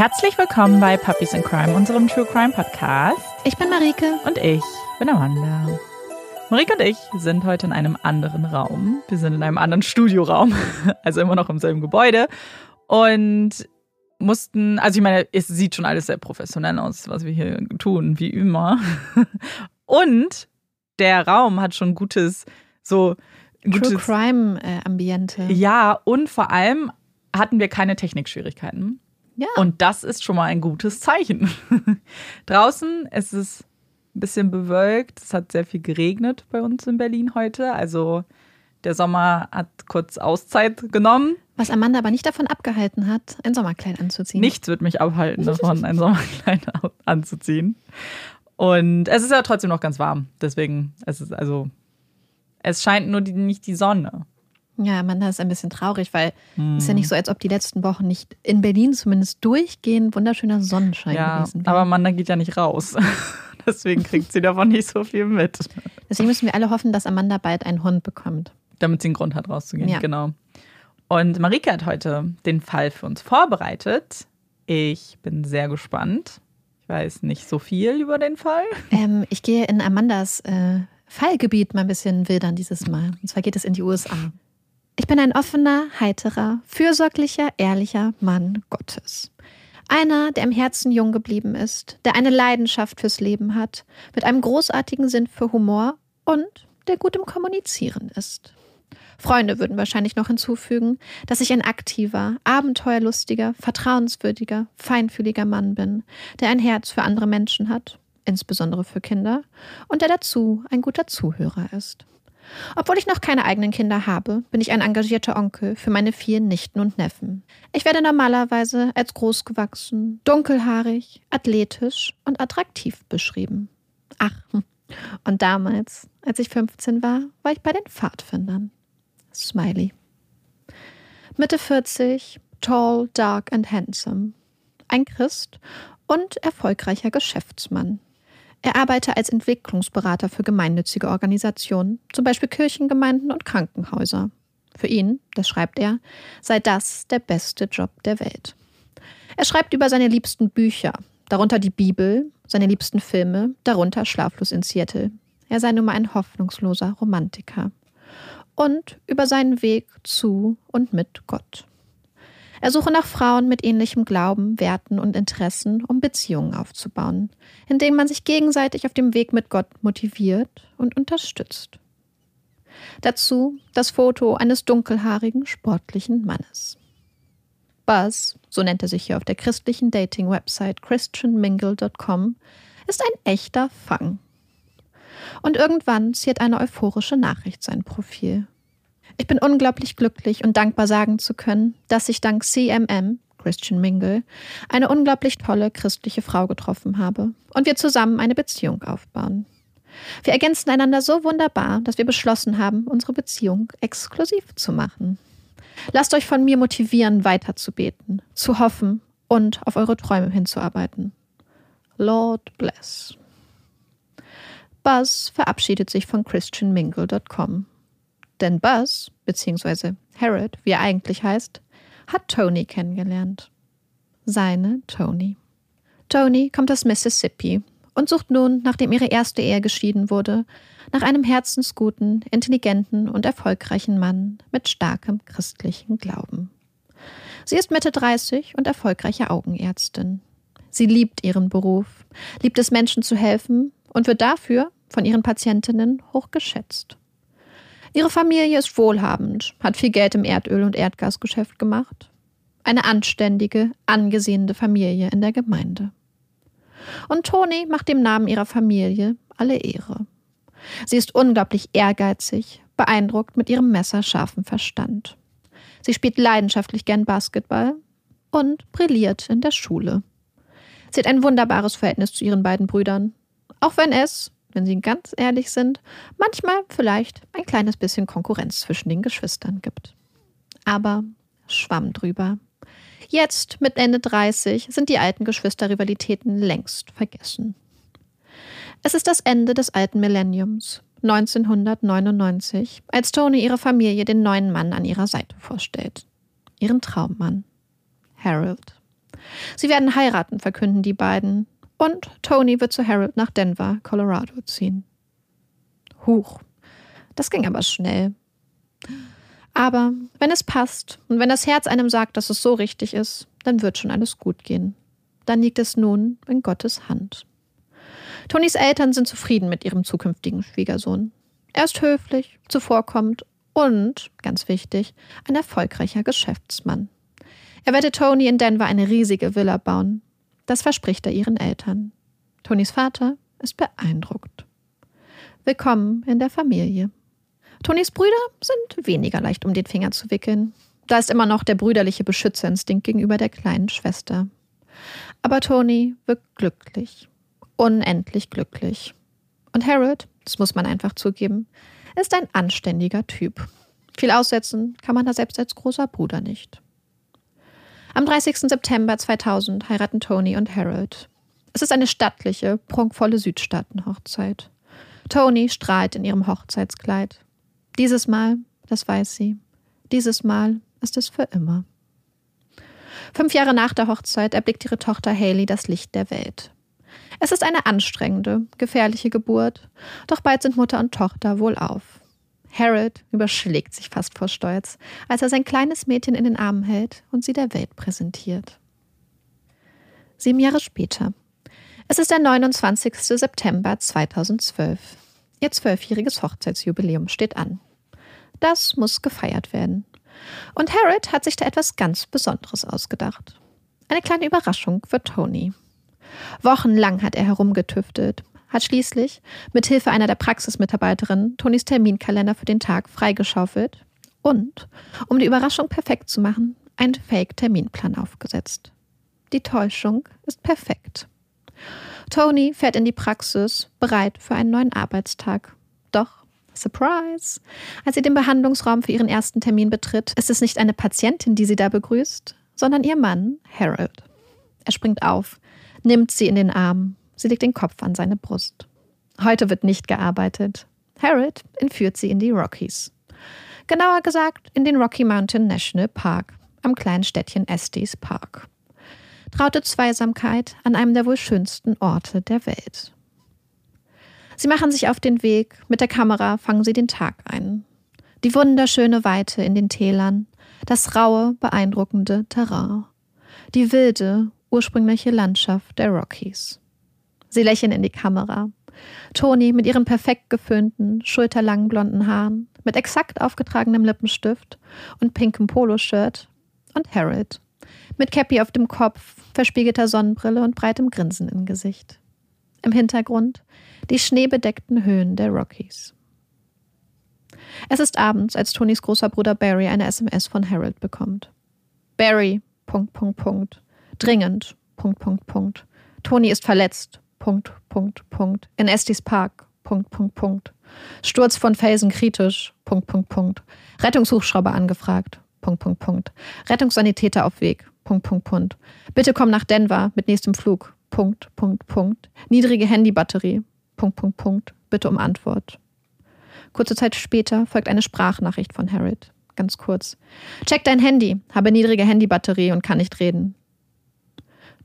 Herzlich willkommen bei Puppies in Crime, unserem True Crime Podcast. Ich bin Marike. Und ich bin Amanda. Marike und ich sind heute in einem anderen Raum. Wir sind in einem anderen Studioraum, also immer noch im selben Gebäude. Und mussten, also ich meine, es sieht schon alles sehr professionell aus, was wir hier tun, wie immer. Und der Raum hat schon gutes, so gutes, True Crime äh, Ambiente. Ja, und vor allem hatten wir keine Technikschwierigkeiten. Ja. Und das ist schon mal ein gutes Zeichen. Draußen ist es ein bisschen bewölkt. Es hat sehr viel geregnet bei uns in Berlin heute. Also der Sommer hat kurz Auszeit genommen. Was Amanda aber nicht davon abgehalten hat, ein Sommerkleid anzuziehen. Nichts wird mich abhalten davon, ein Sommerkleid anzuziehen. Und es ist ja trotzdem noch ganz warm. Deswegen, es ist also, es scheint nur die, nicht die Sonne. Ja, Amanda ist ein bisschen traurig, weil hm. es ist ja nicht so, als ob die letzten Wochen nicht in Berlin zumindest durchgehend wunderschöner Sonnenschein ja, gewesen wäre. Aber Amanda geht ja nicht raus. Deswegen kriegt sie davon nicht so viel mit. Deswegen müssen wir alle hoffen, dass Amanda bald einen Hund bekommt. Damit sie einen Grund hat, rauszugehen. Ja. Genau. Und Marike hat heute den Fall für uns vorbereitet. Ich bin sehr gespannt. Ich weiß nicht so viel über den Fall. Ähm, ich gehe in Amandas äh, Fallgebiet mal ein bisschen wildern dieses Mal. Und zwar geht es in die USA. Ich bin ein offener, heiterer, fürsorglicher, ehrlicher Mann Gottes. Einer, der im Herzen jung geblieben ist, der eine Leidenschaft fürs Leben hat, mit einem großartigen Sinn für Humor und der gut im Kommunizieren ist. Freunde würden wahrscheinlich noch hinzufügen, dass ich ein aktiver, abenteuerlustiger, vertrauenswürdiger, feinfühliger Mann bin, der ein Herz für andere Menschen hat, insbesondere für Kinder, und der dazu ein guter Zuhörer ist. Obwohl ich noch keine eigenen Kinder habe, bin ich ein engagierter Onkel für meine vier Nichten und Neffen. Ich werde normalerweise als großgewachsen, dunkelhaarig, athletisch und attraktiv beschrieben. Ach, und damals, als ich 15 war, war ich bei den Pfadfindern. Smiley. Mitte 40, tall, dark and handsome. Ein Christ und erfolgreicher Geschäftsmann. Er arbeite als Entwicklungsberater für gemeinnützige Organisationen, zum Beispiel Kirchengemeinden und Krankenhäuser. Für ihn, das schreibt er, sei das der beste Job der Welt. Er schreibt über seine liebsten Bücher, darunter die Bibel, seine liebsten Filme, darunter Schlaflos in Seattle. Er sei nun mal ein hoffnungsloser Romantiker. Und über seinen Weg zu und mit Gott. Er suche nach Frauen mit ähnlichem Glauben, Werten und Interessen, um Beziehungen aufzubauen, indem man sich gegenseitig auf dem Weg mit Gott motiviert und unterstützt. Dazu das Foto eines dunkelhaarigen, sportlichen Mannes. Buzz, so nennt er sich hier auf der christlichen Dating-Website christianmingle.com, ist ein echter Fang. Und irgendwann ziert eine euphorische Nachricht sein Profil. Ich bin unglaublich glücklich und dankbar sagen zu können, dass ich dank CMM, Christian Mingle, eine unglaublich tolle christliche Frau getroffen habe und wir zusammen eine Beziehung aufbauen. Wir ergänzen einander so wunderbar, dass wir beschlossen haben, unsere Beziehung exklusiv zu machen. Lasst euch von mir motivieren, weiterzubeten, zu hoffen und auf eure Träume hinzuarbeiten. Lord bless. Buzz verabschiedet sich von christianmingle.com denn Buzz, beziehungsweise Harold, wie er eigentlich heißt, hat Tony kennengelernt. Seine Tony. Tony kommt aus Mississippi und sucht nun, nachdem ihre erste Ehe geschieden wurde, nach einem herzensguten, intelligenten und erfolgreichen Mann mit starkem christlichen Glauben. Sie ist Mitte 30 und erfolgreiche Augenärztin. Sie liebt ihren Beruf, liebt es Menschen zu helfen und wird dafür von ihren Patientinnen hochgeschätzt. Ihre Familie ist wohlhabend, hat viel Geld im Erdöl- und Erdgasgeschäft gemacht. Eine anständige, angesehene Familie in der Gemeinde. Und Toni macht dem Namen ihrer Familie alle Ehre. Sie ist unglaublich ehrgeizig, beeindruckt mit ihrem messerscharfen Verstand. Sie spielt leidenschaftlich gern Basketball und brilliert in der Schule. Sie hat ein wunderbares Verhältnis zu ihren beiden Brüdern, auch wenn es, wenn Sie ganz ehrlich sind, manchmal vielleicht ein kleines bisschen Konkurrenz zwischen den Geschwistern gibt. Aber schwamm drüber. Jetzt, mit Ende 30, sind die alten Geschwisterrivalitäten längst vergessen. Es ist das Ende des alten Millenniums, 1999, als Tony ihre Familie den neuen Mann an ihrer Seite vorstellt. Ihren Traummann, Harold. Sie werden heiraten, verkünden die beiden. Und Tony wird zu Harold nach Denver, Colorado ziehen. Huch, das ging aber schnell. Aber wenn es passt und wenn das Herz einem sagt, dass es so richtig ist, dann wird schon alles gut gehen. Dann liegt es nun in Gottes Hand. Tonys Eltern sind zufrieden mit ihrem zukünftigen Schwiegersohn. Er ist höflich, zuvorkommend und, ganz wichtig, ein erfolgreicher Geschäftsmann. Er werde Tony in Denver eine riesige Villa bauen. Das verspricht er ihren Eltern. Tonys Vater ist beeindruckt. Willkommen in der Familie. Tonys Brüder sind weniger leicht um den Finger zu wickeln. Da ist immer noch der brüderliche Beschützerinstinkt gegenüber der kleinen Schwester. Aber Tony wird glücklich. Unendlich glücklich. Und Harold, das muss man einfach zugeben, ist ein anständiger Typ. Viel aussetzen kann man da selbst als großer Bruder nicht. Am 30. September 2000 heiraten Tony und Harold. Es ist eine stattliche, prunkvolle Südstaatenhochzeit. Tony strahlt in ihrem Hochzeitskleid. Dieses Mal, das weiß sie, dieses Mal ist es für immer. Fünf Jahre nach der Hochzeit erblickt ihre Tochter Haley das Licht der Welt. Es ist eine anstrengende, gefährliche Geburt, doch bald sind Mutter und Tochter wohlauf. Harold überschlägt sich fast vor Stolz, als er sein kleines Mädchen in den Armen hält und sie der Welt präsentiert. Sieben Jahre später. Es ist der 29. September 2012. Ihr zwölfjähriges Hochzeitsjubiläum steht an. Das muss gefeiert werden. Und Harold hat sich da etwas ganz Besonderes ausgedacht. Eine kleine Überraschung für Tony. Wochenlang hat er herumgetüftelt, hat schließlich mit Hilfe einer der Praxismitarbeiterinnen Tonys Terminkalender für den Tag freigeschaufelt und, um die Überraschung perfekt zu machen, einen Fake-Terminplan aufgesetzt. Die Täuschung ist perfekt. Tony fährt in die Praxis, bereit für einen neuen Arbeitstag. Doch, Surprise! Als sie den Behandlungsraum für ihren ersten Termin betritt, ist es nicht eine Patientin, die sie da begrüßt, sondern ihr Mann, Harold. Er springt auf, nimmt sie in den Arm. Sie legt den Kopf an seine Brust. Heute wird nicht gearbeitet. Harold entführt sie in die Rockies. Genauer gesagt in den Rocky Mountain National Park, am kleinen Städtchen Estes Park. Traute Zweisamkeit an einem der wohl schönsten Orte der Welt. Sie machen sich auf den Weg, mit der Kamera fangen sie den Tag ein. Die wunderschöne Weite in den Tälern, das raue, beeindruckende Terrain, die wilde, ursprüngliche Landschaft der Rockies. Sie lächeln in die Kamera. Toni mit ihren perfekt geföhnten, schulterlangen blonden Haaren, mit exakt aufgetragenem Lippenstift und pinkem Poloshirt und Harold mit Cappy auf dem Kopf, verspiegelter Sonnenbrille und breitem Grinsen im Gesicht. Im Hintergrund die schneebedeckten Höhen der Rockies. Es ist abends, als Tonys großer Bruder Barry eine SMS von Harold bekommt. Barry, Punkt, Punkt, Punkt. Dringend. Punkt, Punkt, Punkt. Toni ist verletzt. Punkt, Punkt, Punkt. In Estes Park. Punkt, Punkt, Punkt. Sturz von Felsen kritisch. Punkt, Punkt, Punkt. Rettungshubschrauber angefragt. Punkt, Punkt, Punkt. Rettungssanitäter auf Weg. Punkt, Punkt, Punkt. Bitte komm nach Denver mit nächstem Flug. Punkt, Punkt, Punkt. Niedrige Handybatterie. Punkt, Punkt, Punkt. Bitte um Antwort. Kurze Zeit später folgt eine Sprachnachricht von Harold. Ganz kurz. Check dein Handy. Habe niedrige Handybatterie und kann nicht reden.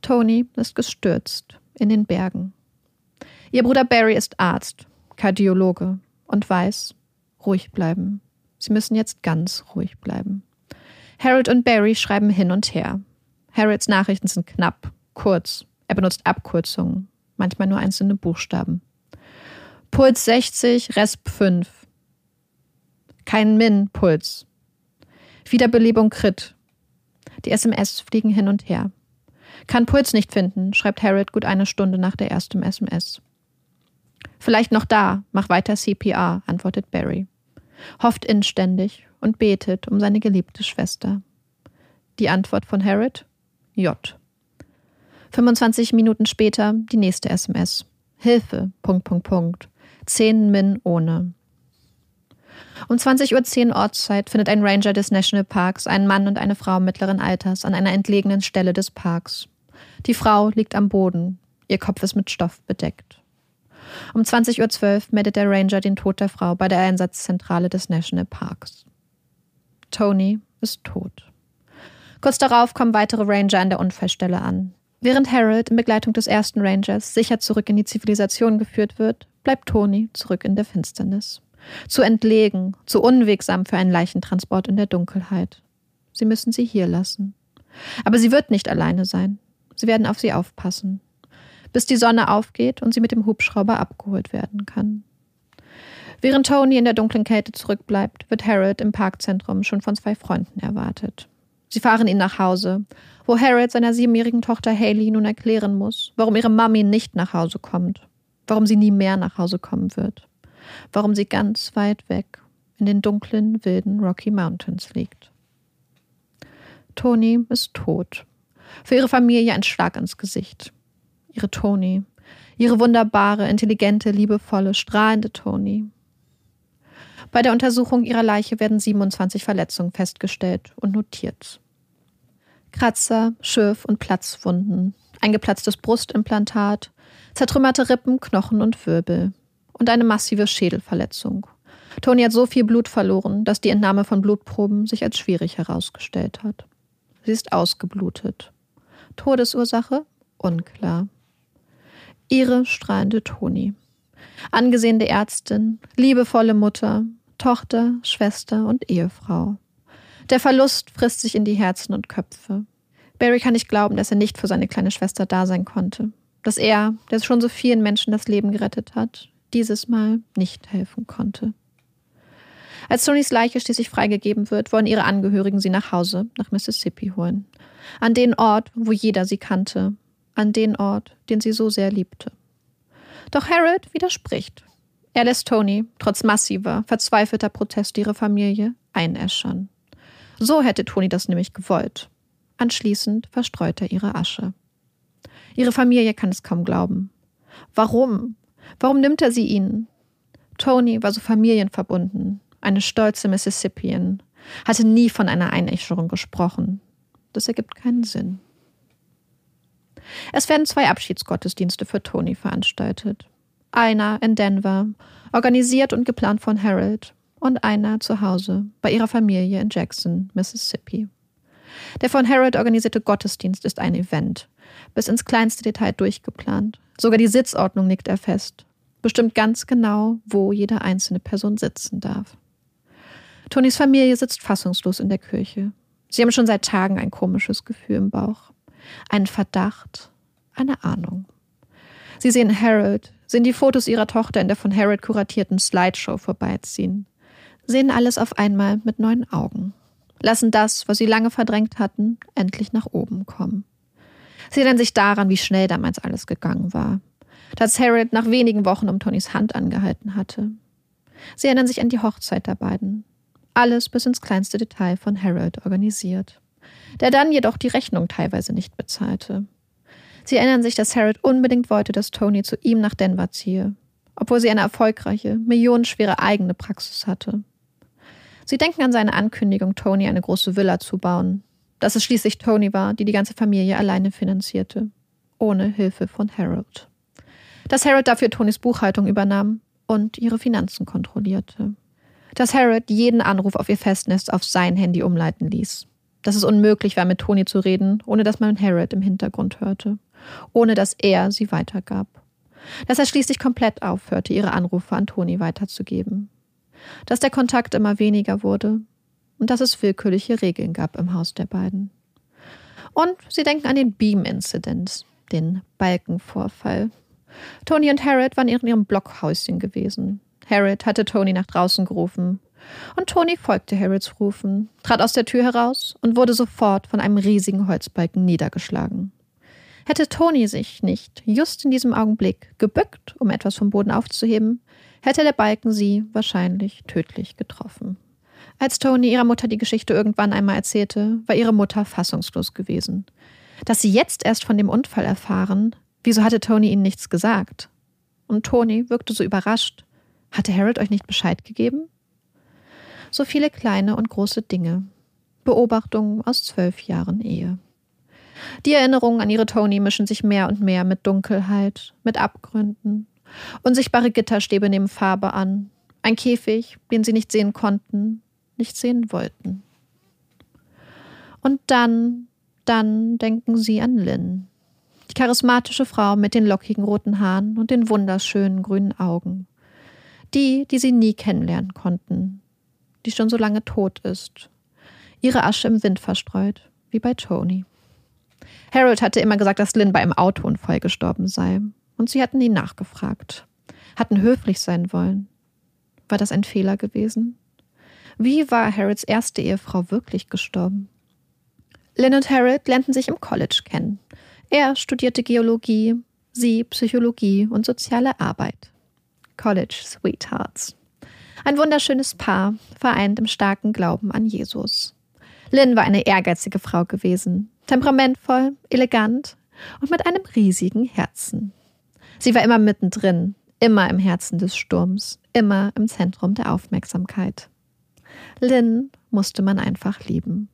Tony ist gestürzt in den Bergen. Ihr Bruder Barry ist Arzt, Kardiologe und weiß, ruhig bleiben. Sie müssen jetzt ganz ruhig bleiben. Harold und Barry schreiben hin und her. Harolds Nachrichten sind knapp, kurz. Er benutzt Abkürzungen, manchmal nur einzelne Buchstaben. Puls 60, Resp 5. Kein Min-Puls. Wiederbelebung Crit. Die SMS fliegen hin und her. Kann Puls nicht finden, schreibt Harold gut eine Stunde nach der ersten SMS. Vielleicht noch da, mach weiter CPR, antwortet Barry. Hofft inständig und betet um seine geliebte Schwester. Die Antwort von Harold? J. 25 Minuten später die nächste SMS. Hilfe, Punkt, Punkt, Punkt. Zehn Min ohne. Um 20.10 Uhr Ortszeit findet ein Ranger des Nationalparks einen Mann und eine Frau mittleren Alters an einer entlegenen Stelle des Parks. Die Frau liegt am Boden. Ihr Kopf ist mit Stoff bedeckt. Um 20.12 Uhr meldet der Ranger den Tod der Frau bei der Einsatzzentrale des Nationalparks. Tony ist tot. Kurz darauf kommen weitere Ranger an der Unfallstelle an. Während Harold in Begleitung des ersten Rangers sicher zurück in die Zivilisation geführt wird, bleibt Tony zurück in der Finsternis. Zu entlegen, zu unwegsam für einen Leichentransport in der Dunkelheit. Sie müssen sie hier lassen. Aber sie wird nicht alleine sein. Sie werden auf sie aufpassen. Bis die Sonne aufgeht und sie mit dem Hubschrauber abgeholt werden kann. Während Tony in der dunklen Kälte zurückbleibt, wird Harold im Parkzentrum schon von zwei Freunden erwartet. Sie fahren ihn nach Hause, wo Harold seiner siebenjährigen Tochter Haley nun erklären muss, warum ihre Mami nicht nach Hause kommt, warum sie nie mehr nach Hause kommen wird, warum sie ganz weit weg in den dunklen, wilden Rocky Mountains liegt. Toni ist tot. Für ihre Familie ein Schlag ins Gesicht. Ihre Toni. Ihre wunderbare, intelligente, liebevolle, strahlende Toni. Bei der Untersuchung ihrer Leiche werden 27 Verletzungen festgestellt und notiert. Kratzer, Schürf- und Platzwunden, ein geplatztes Brustimplantat, zertrümmerte Rippen, Knochen und Wirbel und eine massive Schädelverletzung. Toni hat so viel Blut verloren, dass die Entnahme von Blutproben sich als schwierig herausgestellt hat. Sie ist ausgeblutet. Todesursache? Unklar. Ihre strahlende Toni. Angesehene Ärztin, liebevolle Mutter, Tochter, Schwester und Ehefrau. Der Verlust frisst sich in die Herzen und Köpfe. Barry kann nicht glauben, dass er nicht für seine kleine Schwester da sein konnte. Dass er, der schon so vielen Menschen das Leben gerettet hat, dieses Mal nicht helfen konnte. Als Tonys Leiche schließlich freigegeben wird, wollen ihre Angehörigen sie nach Hause, nach Mississippi holen. An den Ort, wo jeder sie kannte. An den Ort, den sie so sehr liebte. Doch Harold widerspricht. Er lässt Tony, trotz massiver, verzweifelter Proteste ihrer Familie, einäschern. So hätte Tony das nämlich gewollt. Anschließend verstreut er ihre Asche. Ihre Familie kann es kaum glauben. Warum? Warum nimmt er sie ihnen? Tony war so familienverbunden, eine stolze Mississippian, hatte nie von einer Einäscherung gesprochen. Das ergibt keinen Sinn. Es werden zwei Abschiedsgottesdienste für Tony veranstaltet. Einer in Denver, organisiert und geplant von Harold, und einer zu Hause bei ihrer Familie in Jackson, Mississippi. Der von Harold organisierte Gottesdienst ist ein Event, bis ins kleinste Detail durchgeplant. Sogar die Sitzordnung nickt er fest, bestimmt ganz genau, wo jede einzelne Person sitzen darf. Tonys Familie sitzt fassungslos in der Kirche. Sie haben schon seit Tagen ein komisches Gefühl im Bauch. Einen Verdacht, eine Ahnung. Sie sehen Harold, sehen die Fotos ihrer Tochter in der von Harold kuratierten Slideshow vorbeiziehen, sehen alles auf einmal mit neuen Augen, lassen das, was sie lange verdrängt hatten, endlich nach oben kommen. Sie erinnern sich daran, wie schnell damals alles gegangen war, dass Harold nach wenigen Wochen um Tonys Hand angehalten hatte. Sie erinnern sich an die Hochzeit der beiden, alles bis ins kleinste Detail von Harold organisiert, der dann jedoch die Rechnung teilweise nicht bezahlte. Sie erinnern sich, dass Harold unbedingt wollte, dass Tony zu ihm nach Denver ziehe, obwohl sie eine erfolgreiche, millionenschwere eigene Praxis hatte. Sie denken an seine Ankündigung, Tony eine große Villa zu bauen, dass es schließlich Tony war, die die ganze Familie alleine finanzierte, ohne Hilfe von Harold. Dass Harold dafür Tonys Buchhaltung übernahm und ihre Finanzen kontrollierte dass Harold jeden Anruf auf ihr Festnetz auf sein Handy umleiten ließ. Dass es unmöglich war, mit Toni zu reden, ohne dass man Harold im Hintergrund hörte. Ohne dass er sie weitergab. Dass er schließlich komplett aufhörte, ihre Anrufe an Toni weiterzugeben. Dass der Kontakt immer weniger wurde und dass es willkürliche Regeln gab im Haus der beiden. Und sie denken an den Beam-Incident, den Balkenvorfall. Tony und Harold waren in ihrem Blockhäuschen gewesen. Harold hatte Tony nach draußen gerufen. Und Tony folgte Harolds Rufen, trat aus der Tür heraus und wurde sofort von einem riesigen Holzbalken niedergeschlagen. Hätte Tony sich nicht just in diesem Augenblick gebückt, um etwas vom Boden aufzuheben, hätte der Balken sie wahrscheinlich tödlich getroffen. Als Tony ihrer Mutter die Geschichte irgendwann einmal erzählte, war ihre Mutter fassungslos gewesen. Dass sie jetzt erst von dem Unfall erfahren, wieso hatte Tony ihnen nichts gesagt? Und Tony wirkte so überrascht, hatte Harold euch nicht Bescheid gegeben? So viele kleine und große Dinge. Beobachtungen aus zwölf Jahren Ehe. Die Erinnerungen an ihre Toni mischen sich mehr und mehr mit Dunkelheit, mit Abgründen. Unsichtbare Gitterstäbe nehmen Farbe an. Ein Käfig, den sie nicht sehen konnten, nicht sehen wollten. Und dann, dann denken sie an Lynn. Die charismatische Frau mit den lockigen roten Haaren und den wunderschönen grünen Augen. Die, die sie nie kennenlernen konnten. Die schon so lange tot ist. Ihre Asche im Wind verstreut, wie bei Tony. Harold hatte immer gesagt, dass Lynn bei einem Autounfall gestorben sei. Und sie hatten ihn nachgefragt. Hatten höflich sein wollen. War das ein Fehler gewesen? Wie war Harolds erste Ehefrau wirklich gestorben? Lynn und Harold lernten sich im College kennen. Er studierte Geologie, sie Psychologie und soziale Arbeit. College Sweethearts. Ein wunderschönes Paar, vereint im starken Glauben an Jesus. Lynn war eine ehrgeizige Frau gewesen, temperamentvoll, elegant und mit einem riesigen Herzen. Sie war immer mittendrin, immer im Herzen des Sturms, immer im Zentrum der Aufmerksamkeit. Lynn musste man einfach lieben.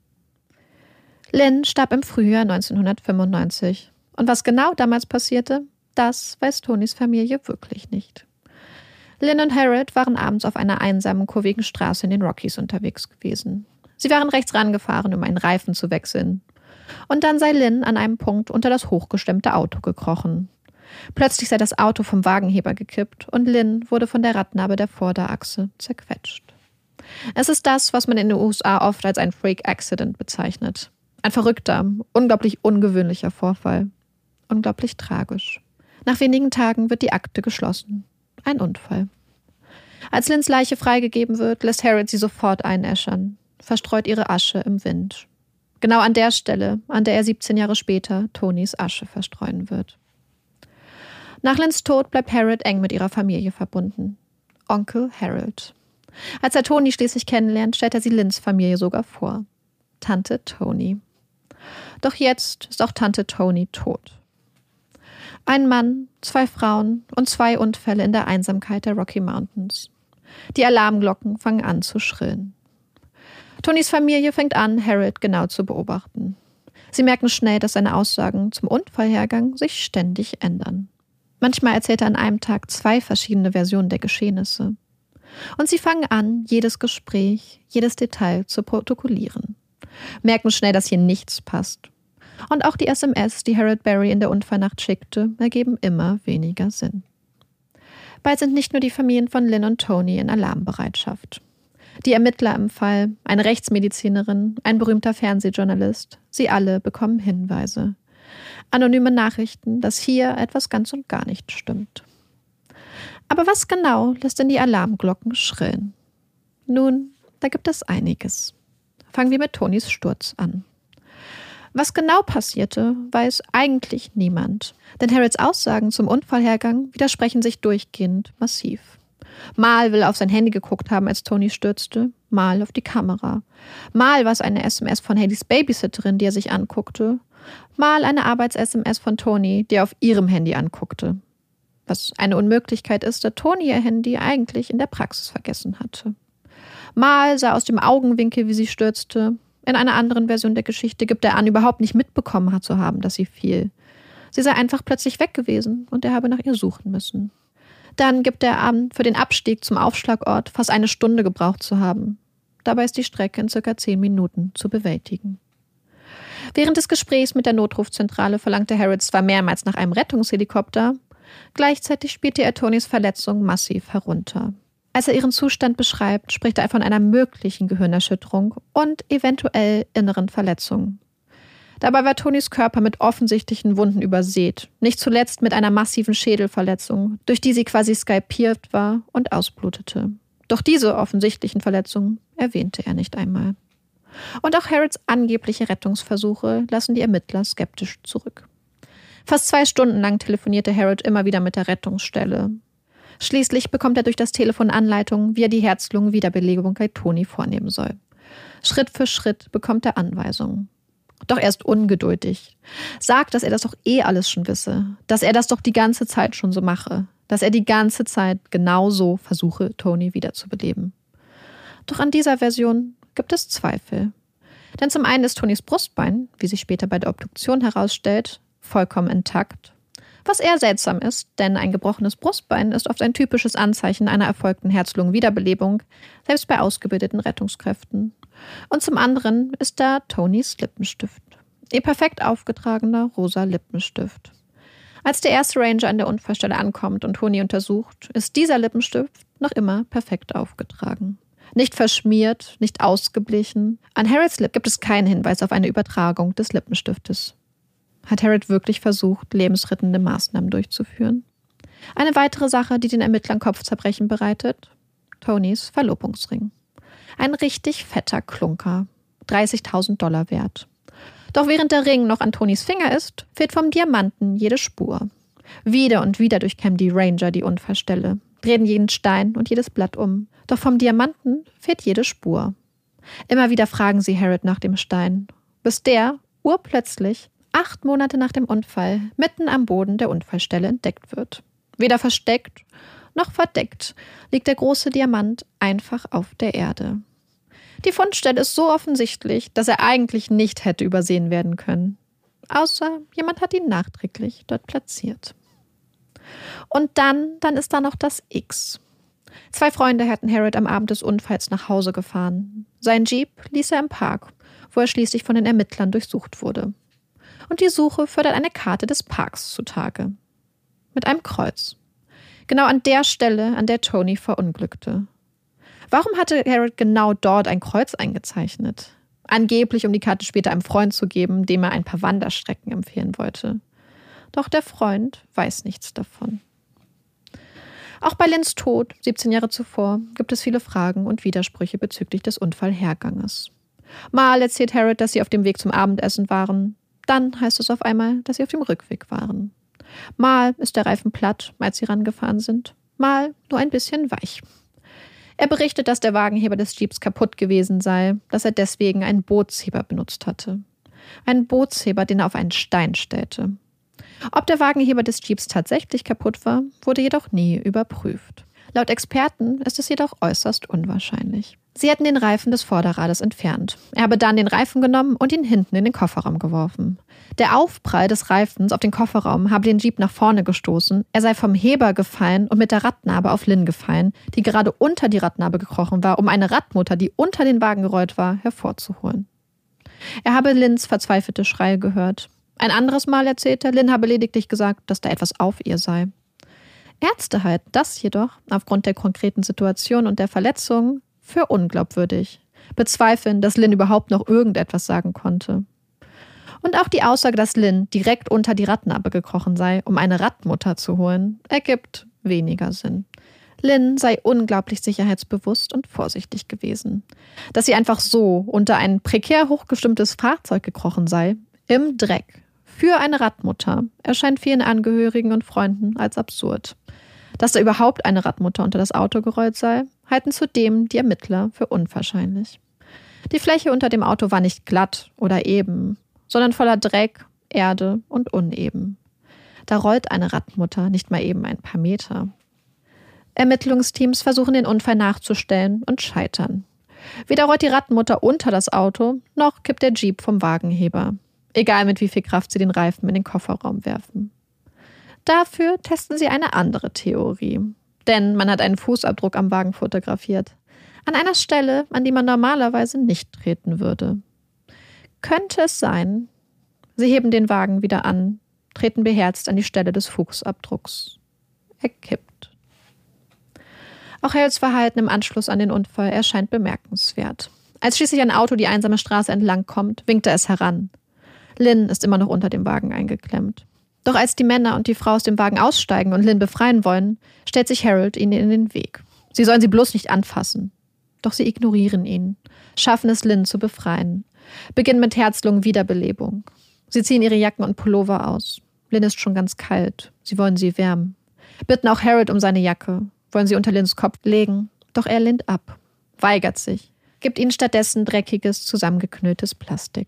Lynn starb im Frühjahr 1995. Und was genau damals passierte, das weiß Tonys Familie wirklich nicht. Lynn und Harold waren abends auf einer einsamen, kurvigen Straße in den Rockies unterwegs gewesen. Sie waren rechts rangefahren, um einen Reifen zu wechseln. Und dann sei Lynn an einem Punkt unter das hochgestemmte Auto gekrochen. Plötzlich sei das Auto vom Wagenheber gekippt und Lynn wurde von der Radnabe der Vorderachse zerquetscht. Es ist das, was man in den USA oft als ein Freak Accident bezeichnet. Ein verrückter, unglaublich ungewöhnlicher Vorfall. Unglaublich tragisch. Nach wenigen Tagen wird die Akte geschlossen. Ein Unfall. Als Lynns Leiche freigegeben wird, lässt Harold sie sofort einäschern, verstreut ihre Asche im Wind. Genau an der Stelle, an der er 17 Jahre später Tonys Asche verstreuen wird. Nach Lynns Tod bleibt Harold eng mit ihrer Familie verbunden. Onkel Harold. Als er Tony schließlich kennenlernt, stellt er sie Lynns Familie sogar vor. Tante Tony. Doch jetzt ist auch Tante Tony tot. Ein Mann, zwei Frauen und zwei Unfälle in der Einsamkeit der Rocky Mountains. Die Alarmglocken fangen an zu schrillen. Tonys Familie fängt an, Harold genau zu beobachten. Sie merken schnell, dass seine Aussagen zum Unfallhergang sich ständig ändern. Manchmal erzählt er an einem Tag zwei verschiedene Versionen der Geschehnisse. Und sie fangen an, jedes Gespräch, jedes Detail zu protokollieren. Merken schnell, dass hier nichts passt. Und auch die SMS, die Harold Barry in der Unfallnacht schickte, ergeben immer weniger Sinn. Bald sind nicht nur die Familien von Lynn und Tony in Alarmbereitschaft. Die Ermittler im Fall, eine Rechtsmedizinerin, ein berühmter Fernsehjournalist, sie alle bekommen Hinweise. Anonyme Nachrichten, dass hier etwas ganz und gar nicht stimmt. Aber was genau lässt denn die Alarmglocken schrillen? Nun, da gibt es einiges. Fangen wir mit Tonys Sturz an. Was genau passierte, weiß eigentlich niemand. Denn Harrods Aussagen zum Unfallhergang widersprechen sich durchgehend massiv. Mal will er auf sein Handy geguckt haben, als Tony stürzte, mal auf die Kamera. Mal war es eine SMS von Haleys Babysitterin, die er sich anguckte, mal eine Arbeits-SMS von Tony, die er auf ihrem Handy anguckte. Was eine Unmöglichkeit ist, da Tony ihr Handy eigentlich in der Praxis vergessen hatte. Mal sah aus dem Augenwinkel, wie sie stürzte. In einer anderen Version der Geschichte gibt er an, überhaupt nicht mitbekommen zu haben, dass sie fiel. Sie sei einfach plötzlich weg gewesen und er habe nach ihr suchen müssen. Dann gibt er an, für den Abstieg zum Aufschlagort fast eine Stunde gebraucht zu haben. Dabei ist die Strecke in circa zehn Minuten zu bewältigen. Während des Gesprächs mit der Notrufzentrale verlangte Harold zwar mehrmals nach einem Rettungshelikopter, gleichzeitig spielte er Tonys Verletzung massiv herunter. Als er ihren Zustand beschreibt, spricht er von einer möglichen Gehirnerschütterung und eventuell inneren Verletzungen. Dabei war Tonys Körper mit offensichtlichen Wunden übersät, nicht zuletzt mit einer massiven Schädelverletzung, durch die sie quasi skalpiert war und ausblutete. Doch diese offensichtlichen Verletzungen erwähnte er nicht einmal. Und auch Harrods angebliche Rettungsversuche lassen die Ermittler skeptisch zurück. Fast zwei Stunden lang telefonierte Harold immer wieder mit der Rettungsstelle. Schließlich bekommt er durch das Telefon Anleitung, wie er die Herz-Lungen-Wiederbelebung bei Toni vornehmen soll. Schritt für Schritt bekommt er Anweisungen. Doch er ist ungeduldig. Sagt, dass er das doch eh alles schon wisse, dass er das doch die ganze Zeit schon so mache, dass er die ganze Zeit genauso versuche, Toni wiederzubeleben. Doch an dieser Version gibt es Zweifel. Denn zum einen ist Tonis Brustbein, wie sich später bei der Obduktion herausstellt, vollkommen intakt. Was eher seltsam ist, denn ein gebrochenes Brustbein ist oft ein typisches Anzeichen einer erfolgten Herz-Lungen-Wiederbelebung, selbst bei ausgebildeten Rettungskräften. Und zum anderen ist da Tonys Lippenstift. Ihr perfekt aufgetragener rosa Lippenstift. Als der erste Ranger an der Unfallstelle ankommt und Tony untersucht, ist dieser Lippenstift noch immer perfekt aufgetragen. Nicht verschmiert, nicht ausgeblichen. An Harrods Lip gibt es keinen Hinweis auf eine Übertragung des Lippenstiftes. Hat Harrod wirklich versucht, lebensrettende Maßnahmen durchzuführen? Eine weitere Sache, die den Ermittlern Kopfzerbrechen bereitet: Tonys Verlobungsring. Ein richtig fetter Klunker. 30.000 Dollar wert. Doch während der Ring noch an Tonys Finger ist, fehlt vom Diamanten jede Spur. Wieder und wieder durchkämmen die Ranger die Unfallstelle, drehen jeden Stein und jedes Blatt um. Doch vom Diamanten fehlt jede Spur. Immer wieder fragen sie Harrod nach dem Stein, bis der urplötzlich acht Monate nach dem Unfall mitten am Boden der Unfallstelle entdeckt wird. Weder versteckt noch verdeckt liegt der große Diamant einfach auf der Erde. Die Fundstelle ist so offensichtlich, dass er eigentlich nicht hätte übersehen werden können. Außer jemand hat ihn nachträglich dort platziert. Und dann, dann ist da noch das X. Zwei Freunde hatten Harriet am Abend des Unfalls nach Hause gefahren. Sein Jeep ließ er im Park, wo er schließlich von den Ermittlern durchsucht wurde. Und die Suche fördert eine Karte des Parks zutage. Mit einem Kreuz. Genau an der Stelle, an der Tony verunglückte. Warum hatte Harriet genau dort ein Kreuz eingezeichnet? Angeblich, um die Karte später einem Freund zu geben, dem er ein paar Wanderstrecken empfehlen wollte. Doch der Freund weiß nichts davon. Auch bei Lynns Tod, 17 Jahre zuvor, gibt es viele Fragen und Widersprüche bezüglich des Unfallherganges. Mal erzählt Harriet, dass sie auf dem Weg zum Abendessen waren. Dann heißt es auf einmal, dass sie auf dem Rückweg waren. Mal ist der Reifen platt, als sie rangefahren sind. Mal nur ein bisschen weich. Er berichtet, dass der Wagenheber des Jeeps kaputt gewesen sei, dass er deswegen einen Bootsheber benutzt hatte. Einen Bootsheber, den er auf einen Stein stellte. Ob der Wagenheber des Jeeps tatsächlich kaputt war, wurde jedoch nie überprüft. Laut Experten ist es jedoch äußerst unwahrscheinlich. Sie hätten den Reifen des Vorderrades entfernt. Er habe dann den Reifen genommen und ihn hinten in den Kofferraum geworfen. Der Aufprall des Reifens auf den Kofferraum habe den Jeep nach vorne gestoßen. Er sei vom Heber gefallen und mit der Radnabe auf Lynn gefallen, die gerade unter die Radnabe gekrochen war, um eine Radmutter, die unter den Wagen gerollt war, hervorzuholen. Er habe Lynns verzweifelte Schreie gehört. Ein anderes Mal erzählte, Lynn habe lediglich gesagt, dass da etwas auf ihr sei. Ärzte halten das jedoch, aufgrund der konkreten Situation und der Verletzungen, für unglaubwürdig, bezweifeln, dass Lynn überhaupt noch irgendetwas sagen konnte. Und auch die Aussage, dass Lynn direkt unter die Radnabe gekrochen sei, um eine Radmutter zu holen, ergibt weniger Sinn. Lynn sei unglaublich sicherheitsbewusst und vorsichtig gewesen. Dass sie einfach so unter ein prekär hochgestimmtes Fahrzeug gekrochen sei, im Dreck, für eine Radmutter, erscheint vielen Angehörigen und Freunden als absurd. Dass da überhaupt eine Radmutter unter das Auto gerollt sei, halten zudem die Ermittler für unwahrscheinlich. Die Fläche unter dem Auto war nicht glatt oder eben, sondern voller Dreck, Erde und uneben. Da rollt eine Radmutter nicht mal eben ein paar Meter. Ermittlungsteams versuchen den Unfall nachzustellen und scheitern. Weder rollt die Radmutter unter das Auto, noch kippt der Jeep vom Wagenheber. Egal mit wie viel Kraft sie den Reifen in den Kofferraum werfen. Dafür testen sie eine andere Theorie. Denn man hat einen Fußabdruck am Wagen fotografiert. An einer Stelle, an die man normalerweise nicht treten würde. Könnte es sein, sie heben den Wagen wieder an, treten beherzt an die Stelle des Fußabdrucks. Er kippt. Auch Harolds Verhalten im Anschluss an den Unfall erscheint bemerkenswert. Als schließlich ein Auto die einsame Straße entlang kommt, winkt er es heran. Lynn ist immer noch unter dem Wagen eingeklemmt. Doch als die Männer und die Frau aus dem Wagen aussteigen und Lynn befreien wollen, stellt sich Harold ihnen in den Weg. Sie sollen sie bloß nicht anfassen. Doch sie ignorieren ihn, schaffen es Lynn zu befreien, beginnen mit Herzlungen Wiederbelebung. Sie ziehen ihre Jacken und Pullover aus. Lynn ist schon ganz kalt. Sie wollen sie wärmen. Bitten auch Harold um seine Jacke, wollen sie unter Lynns Kopf legen. Doch er lehnt ab, weigert sich, gibt ihnen stattdessen dreckiges, zusammengeknülltes Plastik.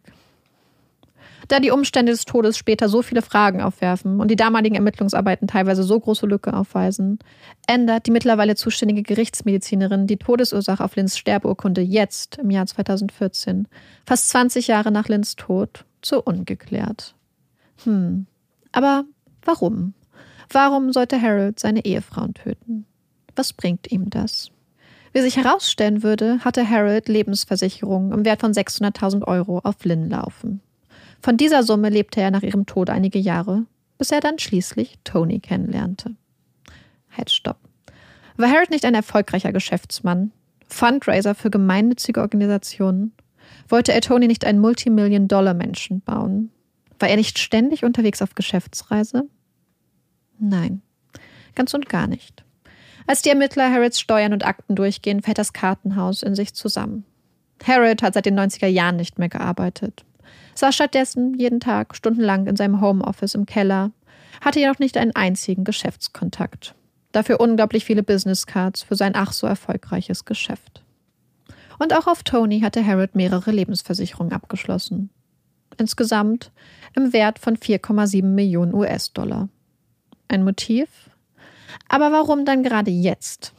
Da die Umstände des Todes später so viele Fragen aufwerfen und die damaligen Ermittlungsarbeiten teilweise so große Lücke aufweisen, ändert die mittlerweile zuständige Gerichtsmedizinerin die Todesursache auf Lins Sterbeurkunde jetzt im Jahr 2014, fast 20 Jahre nach Lins Tod, zu ungeklärt. Hm, aber warum? Warum sollte Harold seine Ehefrauen töten? Was bringt ihm das? Wie sich herausstellen würde, hatte Harold Lebensversicherungen im Wert von 600.000 Euro auf Lynn laufen. Von dieser Summe lebte er nach ihrem Tod einige Jahre, bis er dann schließlich Tony kennenlernte. Halt, stopp. War Harold nicht ein erfolgreicher Geschäftsmann, Fundraiser für gemeinnützige Organisationen? Wollte er Tony nicht einen Multimillion-Dollar-Menschen bauen? War er nicht ständig unterwegs auf Geschäftsreise? Nein, ganz und gar nicht. Als die Ermittler Harrods Steuern und Akten durchgehen, fällt das Kartenhaus in sich zusammen. Harrod hat seit den 90er Jahren nicht mehr gearbeitet. Saß stattdessen jeden Tag stundenlang in seinem Homeoffice im Keller, hatte jedoch nicht einen einzigen Geschäftskontakt. Dafür unglaublich viele Businesscards für sein ach so erfolgreiches Geschäft. Und auch auf Tony hatte Harrod mehrere Lebensversicherungen abgeschlossen. Insgesamt im Wert von 4,7 Millionen US-Dollar. Ein Motiv? Aber warum dann gerade jetzt?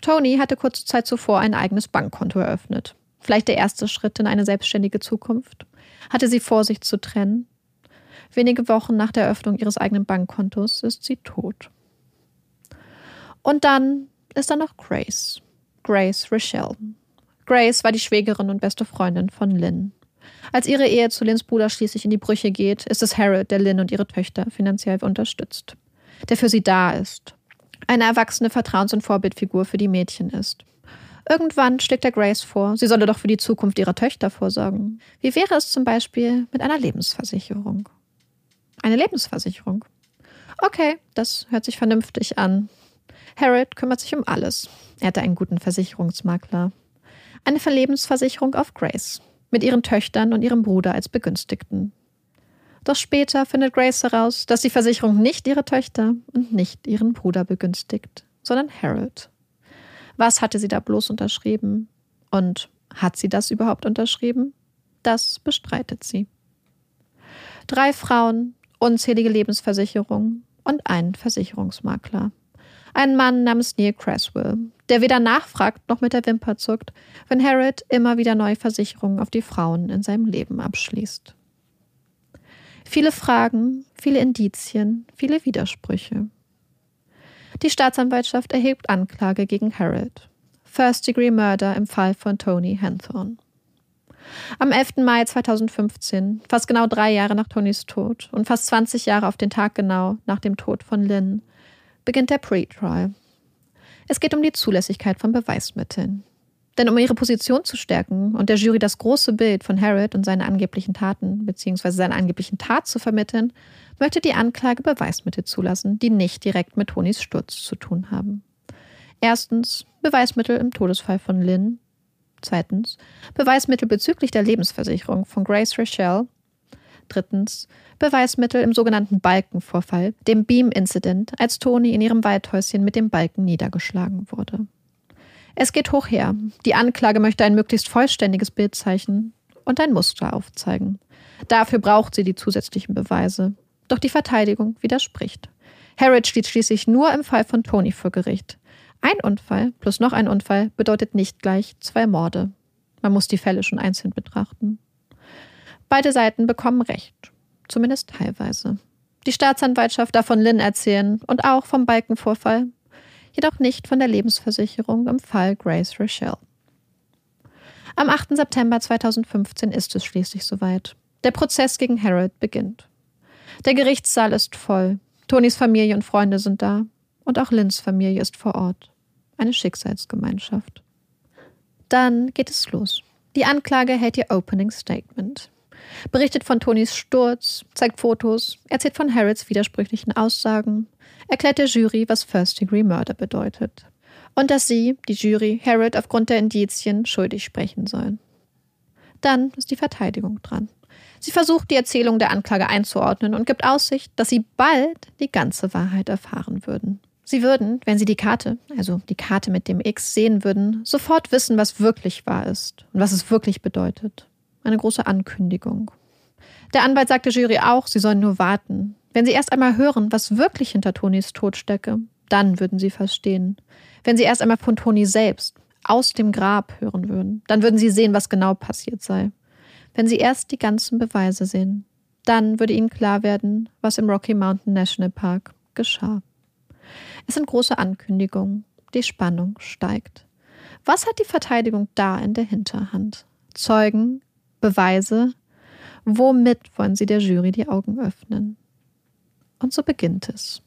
Tony hatte kurze Zeit zuvor ein eigenes Bankkonto eröffnet. Vielleicht der erste Schritt in eine selbstständige Zukunft. Hatte sie vor, sich zu trennen? Wenige Wochen nach der Eröffnung ihres eigenen Bankkontos ist sie tot. Und dann ist da noch Grace. Grace Rochelle. Grace war die Schwägerin und beste Freundin von Lynn. Als ihre Ehe zu Lynns Bruder schließlich in die Brüche geht, ist es Harold, der Lynn und ihre Töchter finanziell unterstützt. Der für sie da ist. Eine erwachsene Vertrauens- und Vorbildfigur für die Mädchen ist. Irgendwann schlägt er Grace vor, sie solle doch für die Zukunft ihrer Töchter vorsorgen. Wie wäre es zum Beispiel mit einer Lebensversicherung? Eine Lebensversicherung? Okay, das hört sich vernünftig an. Harold kümmert sich um alles. Er hatte einen guten Versicherungsmakler. Eine Lebensversicherung auf Grace mit ihren Töchtern und ihrem Bruder als Begünstigten. Doch später findet Grace heraus, dass die Versicherung nicht ihre Töchter und nicht ihren Bruder begünstigt, sondern Harold. Was hatte sie da bloß unterschrieben? Und hat sie das überhaupt unterschrieben? Das bestreitet sie. Drei Frauen, unzählige Lebensversicherungen und einen Versicherungsmakler. Ein Mann namens Neil Creswell, der weder nachfragt noch mit der Wimper zuckt, wenn Harriet immer wieder neue Versicherungen auf die Frauen in seinem Leben abschließt. Viele Fragen, viele Indizien, viele Widersprüche. Die Staatsanwaltschaft erhebt Anklage gegen Harold. First-Degree Murder im Fall von Tony Hanthorne. Am 11. Mai 2015, fast genau drei Jahre nach Tonys Tod und fast 20 Jahre auf den Tag genau nach dem Tod von Lynn, beginnt der Pre-Trial. Es geht um die Zulässigkeit von Beweismitteln. Denn um ihre Position zu stärken und der Jury das große Bild von Harriet und seine angeblichen Taten bzw. seine angeblichen Tat zu vermitteln, möchte die Anklage Beweismittel zulassen, die nicht direkt mit Tonys Sturz zu tun haben. Erstens Beweismittel im Todesfall von Lynn. Zweitens Beweismittel bezüglich der Lebensversicherung von Grace Rochelle. Drittens Beweismittel im sogenannten Balkenvorfall, dem Beam-Incident, als Toni in ihrem Waldhäuschen mit dem Balken niedergeschlagen wurde. Es geht hoch her. Die Anklage möchte ein möglichst vollständiges Bild zeichnen und ein Muster aufzeigen. Dafür braucht sie die zusätzlichen Beweise. Doch die Verteidigung widerspricht. Harriet steht schließlich nur im Fall von Tony vor Gericht. Ein Unfall plus noch ein Unfall bedeutet nicht gleich zwei Morde. Man muss die Fälle schon einzeln betrachten. Beide Seiten bekommen Recht zumindest teilweise. Die Staatsanwaltschaft darf von Lynn erzählen und auch vom Balkenvorfall, jedoch nicht von der Lebensversicherung im Fall Grace Rochelle. Am 8. September 2015 ist es schließlich soweit. Der Prozess gegen Harold beginnt. Der Gerichtssaal ist voll. Tonys Familie und Freunde sind da. Und auch Lynns Familie ist vor Ort. Eine Schicksalsgemeinschaft. Dann geht es los. Die Anklage hält ihr Opening Statement berichtet von Tonys Sturz, zeigt Fotos, erzählt von Harrods widersprüchlichen Aussagen, erklärt der Jury, was First-Degree Murder bedeutet. Und dass sie, die Jury, Harrod aufgrund der Indizien schuldig sprechen sollen. Dann ist die Verteidigung dran. Sie versucht, die Erzählung der Anklage einzuordnen und gibt Aussicht, dass sie bald die ganze Wahrheit erfahren würden. Sie würden, wenn sie die Karte, also die Karte mit dem X, sehen würden, sofort wissen, was wirklich wahr ist und was es wirklich bedeutet eine große Ankündigung. Der Anwalt sagte Jury auch, sie sollen nur warten. Wenn sie erst einmal hören, was wirklich hinter Tonys Tod stecke, dann würden sie verstehen. Wenn sie erst einmal von Toni selbst aus dem Grab hören würden, dann würden sie sehen, was genau passiert sei. Wenn sie erst die ganzen Beweise sehen, dann würde ihnen klar werden, was im Rocky Mountain National Park geschah. Es sind große Ankündigungen. Die Spannung steigt. Was hat die Verteidigung da in der Hinterhand? Zeugen, Beweise? Womit wollen sie der Jury die Augen öffnen? Und so beginnt es.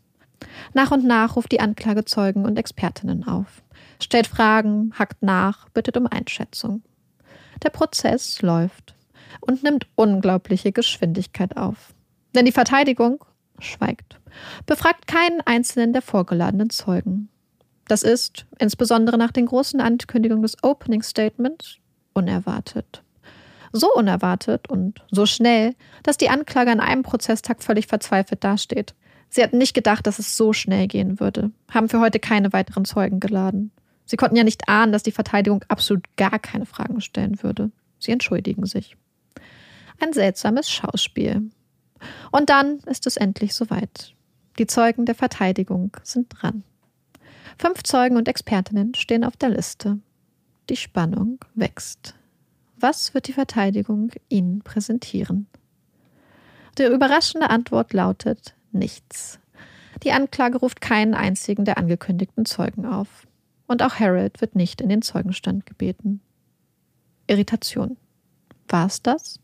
Nach und nach ruft die Anklage Zeugen und Expertinnen auf, stellt Fragen, hackt nach, bittet um Einschätzung. Der Prozess läuft und nimmt unglaubliche Geschwindigkeit auf. Denn die Verteidigung schweigt, befragt keinen einzelnen der vorgeladenen Zeugen. Das ist, insbesondere nach den großen Ankündigungen des Opening Statements, unerwartet. So unerwartet und so schnell, dass die Anklage an einem Prozesstag völlig verzweifelt dasteht. Sie hatten nicht gedacht, dass es so schnell gehen würde, haben für heute keine weiteren Zeugen geladen. Sie konnten ja nicht ahnen, dass die Verteidigung absolut gar keine Fragen stellen würde. Sie entschuldigen sich. Ein seltsames Schauspiel. Und dann ist es endlich soweit. Die Zeugen der Verteidigung sind dran. Fünf Zeugen und Expertinnen stehen auf der Liste. Die Spannung wächst. Was wird die Verteidigung Ihnen präsentieren? Die überraschende Antwort lautet nichts. Die Anklage ruft keinen einzigen der angekündigten Zeugen auf. Und auch Harold wird nicht in den Zeugenstand gebeten. Irritation. War es das?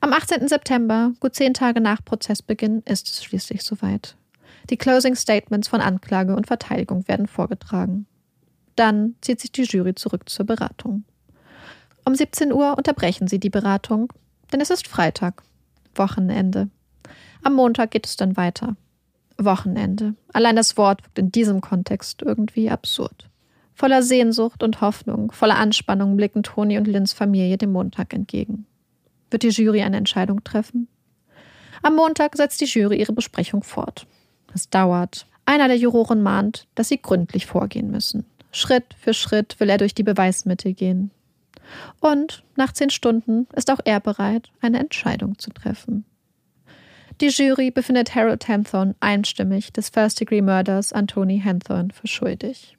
Am 18. September, gut zehn Tage nach Prozessbeginn, ist es schließlich soweit. Die Closing Statements von Anklage und Verteidigung werden vorgetragen. Dann zieht sich die Jury zurück zur Beratung. Um 17 Uhr unterbrechen sie die Beratung, denn es ist Freitag, Wochenende. Am Montag geht es dann weiter. Wochenende. Allein das Wort wirkt in diesem Kontext irgendwie absurd. Voller Sehnsucht und Hoffnung, voller Anspannung blicken Toni und Lynns Familie dem Montag entgegen. Wird die Jury eine Entscheidung treffen? Am Montag setzt die Jury ihre Besprechung fort. Es dauert. Einer der Juroren mahnt, dass sie gründlich vorgehen müssen. Schritt für Schritt will er durch die Beweismittel gehen. Und nach zehn Stunden ist auch er bereit, eine Entscheidung zu treffen. Die Jury befindet Harold Hanthorne einstimmig des First-Degree-Mörders Anthony Hanthorne für schuldig.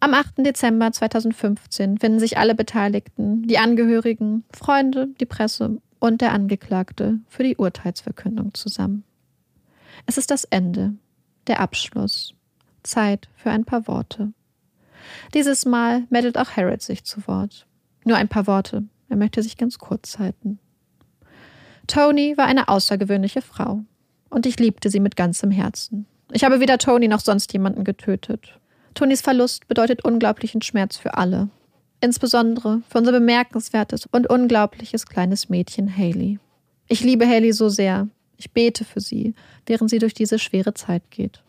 Am 8. Dezember 2015 finden sich alle Beteiligten, die Angehörigen, Freunde, die Presse und der Angeklagte für die Urteilsverkündung zusammen. Es ist das Ende, der Abschluss, Zeit für ein paar Worte. Dieses Mal meldet auch Harold sich zu Wort. Nur ein paar Worte, er möchte sich ganz kurz halten. Tony war eine außergewöhnliche Frau. Und ich liebte sie mit ganzem Herzen. Ich habe weder Tony noch sonst jemanden getötet. Tonys Verlust bedeutet unglaublichen Schmerz für alle. Insbesondere für unser bemerkenswertes und unglaubliches kleines Mädchen Haley. Ich liebe Haley so sehr. Ich bete für sie, während sie durch diese schwere Zeit geht.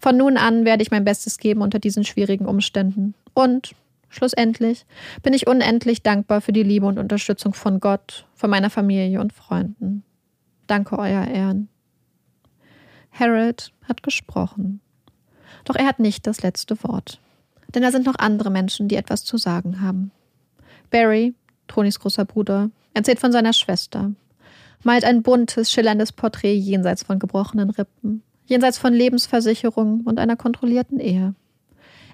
Von nun an werde ich mein Bestes geben unter diesen schwierigen Umständen. Und Schlussendlich bin ich unendlich dankbar für die Liebe und Unterstützung von Gott, von meiner Familie und Freunden. Danke, Euer Ehren. Harold hat gesprochen. Doch er hat nicht das letzte Wort. Denn da sind noch andere Menschen, die etwas zu sagen haben. Barry, Tonys großer Bruder, erzählt von seiner Schwester, malt ein buntes, schillerndes Porträt jenseits von gebrochenen Rippen, jenseits von Lebensversicherung und einer kontrollierten Ehe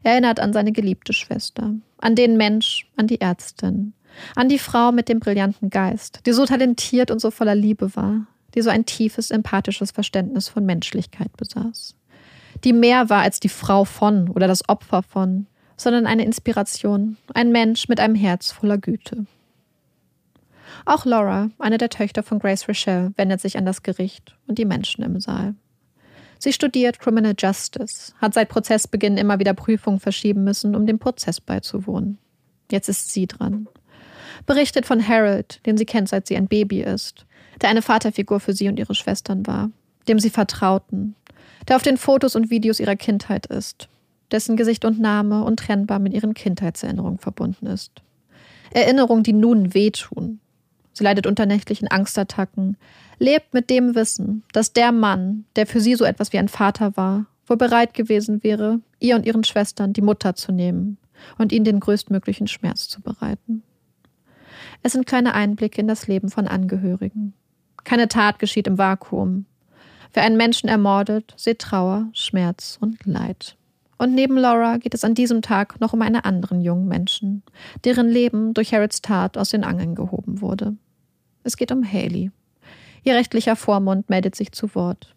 erinnert an seine geliebte Schwester, an den Mensch, an die Ärztin, an die Frau mit dem brillanten Geist, die so talentiert und so voller Liebe war, die so ein tiefes, empathisches Verständnis von Menschlichkeit besaß, die mehr war als die Frau von oder das Opfer von, sondern eine Inspiration, ein Mensch mit einem Herz voller Güte. Auch Laura, eine der Töchter von Grace Rochelle, wendet sich an das Gericht und die Menschen im Saal. Sie studiert Criminal Justice, hat seit Prozessbeginn immer wieder Prüfungen verschieben müssen, um dem Prozess beizuwohnen. Jetzt ist sie dran. Berichtet von Harold, den sie kennt, seit sie ein Baby ist, der eine Vaterfigur für sie und ihre Schwestern war, dem sie vertrauten, der auf den Fotos und Videos ihrer Kindheit ist, dessen Gesicht und Name untrennbar mit ihren Kindheitserinnerungen verbunden ist. Erinnerungen, die nun wehtun. Sie leidet unter nächtlichen Angstattacken, lebt mit dem Wissen, dass der Mann, der für sie so etwas wie ein Vater war, wohl bereit gewesen wäre, ihr und ihren Schwestern die Mutter zu nehmen und ihnen den größtmöglichen Schmerz zu bereiten. Es sind kleine Einblicke in das Leben von Angehörigen. Keine Tat geschieht im Vakuum. Wer einen Menschen ermordet, sieht Trauer, Schmerz und Leid. Und neben Laura geht es an diesem Tag noch um einen anderen jungen Menschen, deren Leben durch Harrods Tat aus den Angeln gehoben wurde. Es geht um Haley. Ihr rechtlicher Vormund meldet sich zu Wort.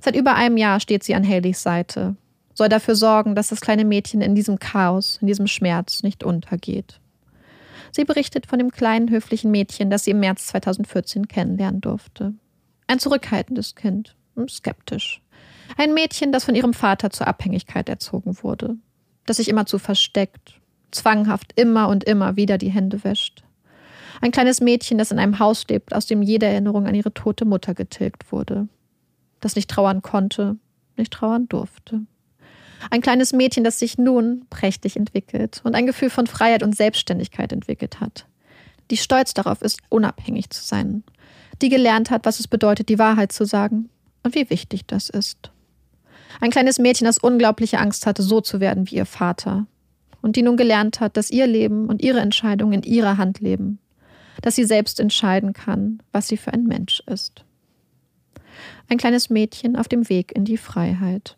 Seit über einem Jahr steht sie an Haleys Seite, soll dafür sorgen, dass das kleine Mädchen in diesem Chaos, in diesem Schmerz nicht untergeht. Sie berichtet von dem kleinen, höflichen Mädchen, das sie im März 2014 kennenlernen durfte. Ein zurückhaltendes Kind, skeptisch. Ein Mädchen, das von ihrem Vater zur Abhängigkeit erzogen wurde, das sich immerzu versteckt, zwanghaft immer und immer wieder die Hände wäscht. Ein kleines Mädchen, das in einem Haus lebt, aus dem jede Erinnerung an ihre tote Mutter getilgt wurde, das nicht trauern konnte, nicht trauern durfte. Ein kleines Mädchen, das sich nun prächtig entwickelt und ein Gefühl von Freiheit und Selbstständigkeit entwickelt hat, die stolz darauf ist, unabhängig zu sein, die gelernt hat, was es bedeutet, die Wahrheit zu sagen und wie wichtig das ist. Ein kleines Mädchen, das unglaubliche Angst hatte, so zu werden wie ihr Vater. Und die nun gelernt hat, dass ihr Leben und ihre Entscheidungen in ihrer Hand leben. Dass sie selbst entscheiden kann, was sie für ein Mensch ist. Ein kleines Mädchen auf dem Weg in die Freiheit.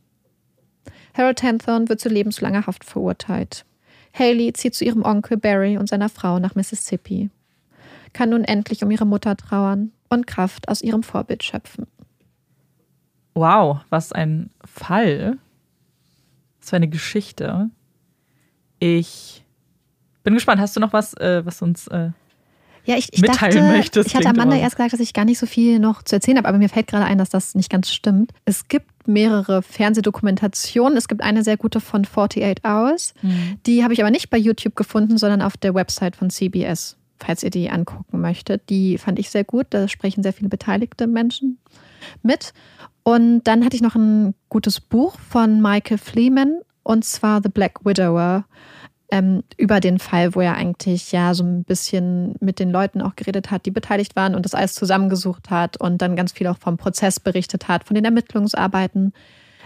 Harold Hanthorne wird zu lebenslanger Haft verurteilt. Haley zieht zu ihrem Onkel Barry und seiner Frau nach Mississippi, kann nun endlich um ihre Mutter trauern und Kraft aus ihrem Vorbild schöpfen. Wow, was ein Fall. Was für eine Geschichte. Ich bin gespannt. Hast du noch was, äh, was uns äh, ja, ich, ich mitteilen dachte, möchtest? Ich hatte Amanda erst gesagt, dass ich gar nicht so viel noch zu erzählen habe, aber mir fällt gerade ein, dass das nicht ganz stimmt. Es gibt mehrere Fernsehdokumentationen. Es gibt eine sehr gute von 48 Hours. Mhm. Die habe ich aber nicht bei YouTube gefunden, sondern auf der Website von CBS, falls ihr die angucken möchtet. Die fand ich sehr gut. Da sprechen sehr viele beteiligte Menschen mit. Und dann hatte ich noch ein gutes Buch von Michael Fleeman und zwar The Black Widower ähm, über den Fall, wo er eigentlich ja so ein bisschen mit den Leuten auch geredet hat, die beteiligt waren und das alles zusammengesucht hat und dann ganz viel auch vom Prozess berichtet hat, von den Ermittlungsarbeiten.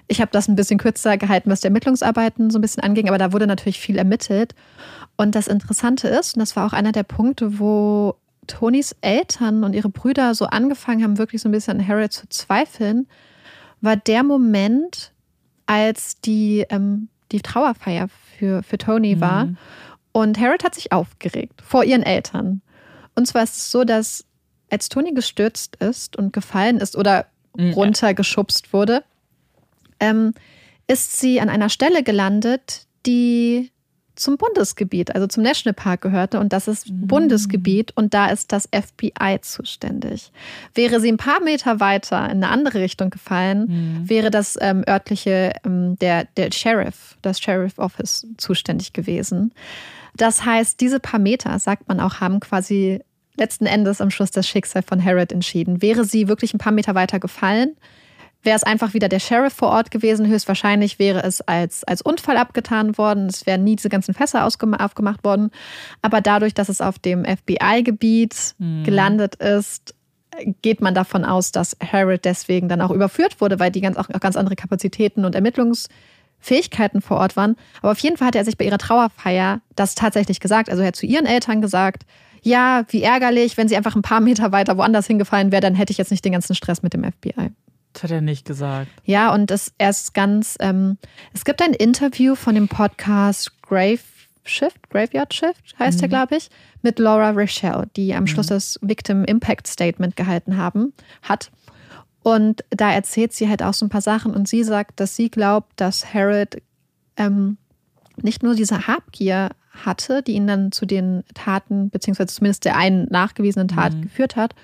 Ich habe das ein bisschen kürzer gehalten, was die Ermittlungsarbeiten so ein bisschen anging, aber da wurde natürlich viel ermittelt. Und das Interessante ist, und das war auch einer der Punkte, wo Tonys Eltern und ihre Brüder so angefangen haben, wirklich so ein bisschen an Harriet zu zweifeln, war der Moment, als die, ähm, die Trauerfeier für, für Tony war. Mhm. Und Harriet hat sich aufgeregt vor ihren Eltern. Und zwar ist es so, dass als Tony gestürzt ist und gefallen ist oder Mhm. runtergeschubst wurde, ähm, ist sie an einer Stelle gelandet, die zum Bundesgebiet, also zum Nationalpark gehörte. Und das ist Mhm. Bundesgebiet und da ist das FBI zuständig. Wäre sie ein paar Meter weiter in eine andere Richtung gefallen, Mhm. wäre das ähm, örtliche, ähm, der, der Sheriff, das Sheriff Office zuständig gewesen. Das heißt, diese paar Meter, sagt man auch, haben quasi letzten Endes am Schluss das Schicksal von Harriet entschieden. Wäre sie wirklich ein paar Meter weiter gefallen, wäre es einfach wieder der Sheriff vor Ort gewesen. Höchstwahrscheinlich wäre es als, als Unfall abgetan worden. Es wären nie diese ganzen Fässer aufgemacht worden. Aber dadurch, dass es auf dem FBI-Gebiet Mhm. gelandet ist, geht man davon aus, dass Harriet deswegen dann auch überführt wurde, weil die ganz, auch, auch ganz andere Kapazitäten und Ermittlungsfähigkeiten vor Ort waren. Aber auf jeden Fall hat er sich bei ihrer Trauerfeier das tatsächlich gesagt. Also er hat zu ihren Eltern gesagt, ja, wie ärgerlich, wenn sie einfach ein paar Meter weiter woanders hingefallen wäre, dann hätte ich jetzt nicht den ganzen Stress mit dem FBI. Das hat er nicht gesagt. Ja, und das erst ganz, ähm, es gibt ein Interview von dem Podcast Grave Shift, Graveyard Shift heißt er, glaube ich, mit Laura Rochelle, die am Schluss das Victim Impact Statement gehalten haben, hat. Und da erzählt sie halt auch so ein paar Sachen und sie sagt, dass sie glaubt, dass Harold ähm, nicht nur diese Habgier hatte, die ihn dann zu den Taten, beziehungsweise zumindest der einen nachgewiesenen Tat Mhm. geführt hat,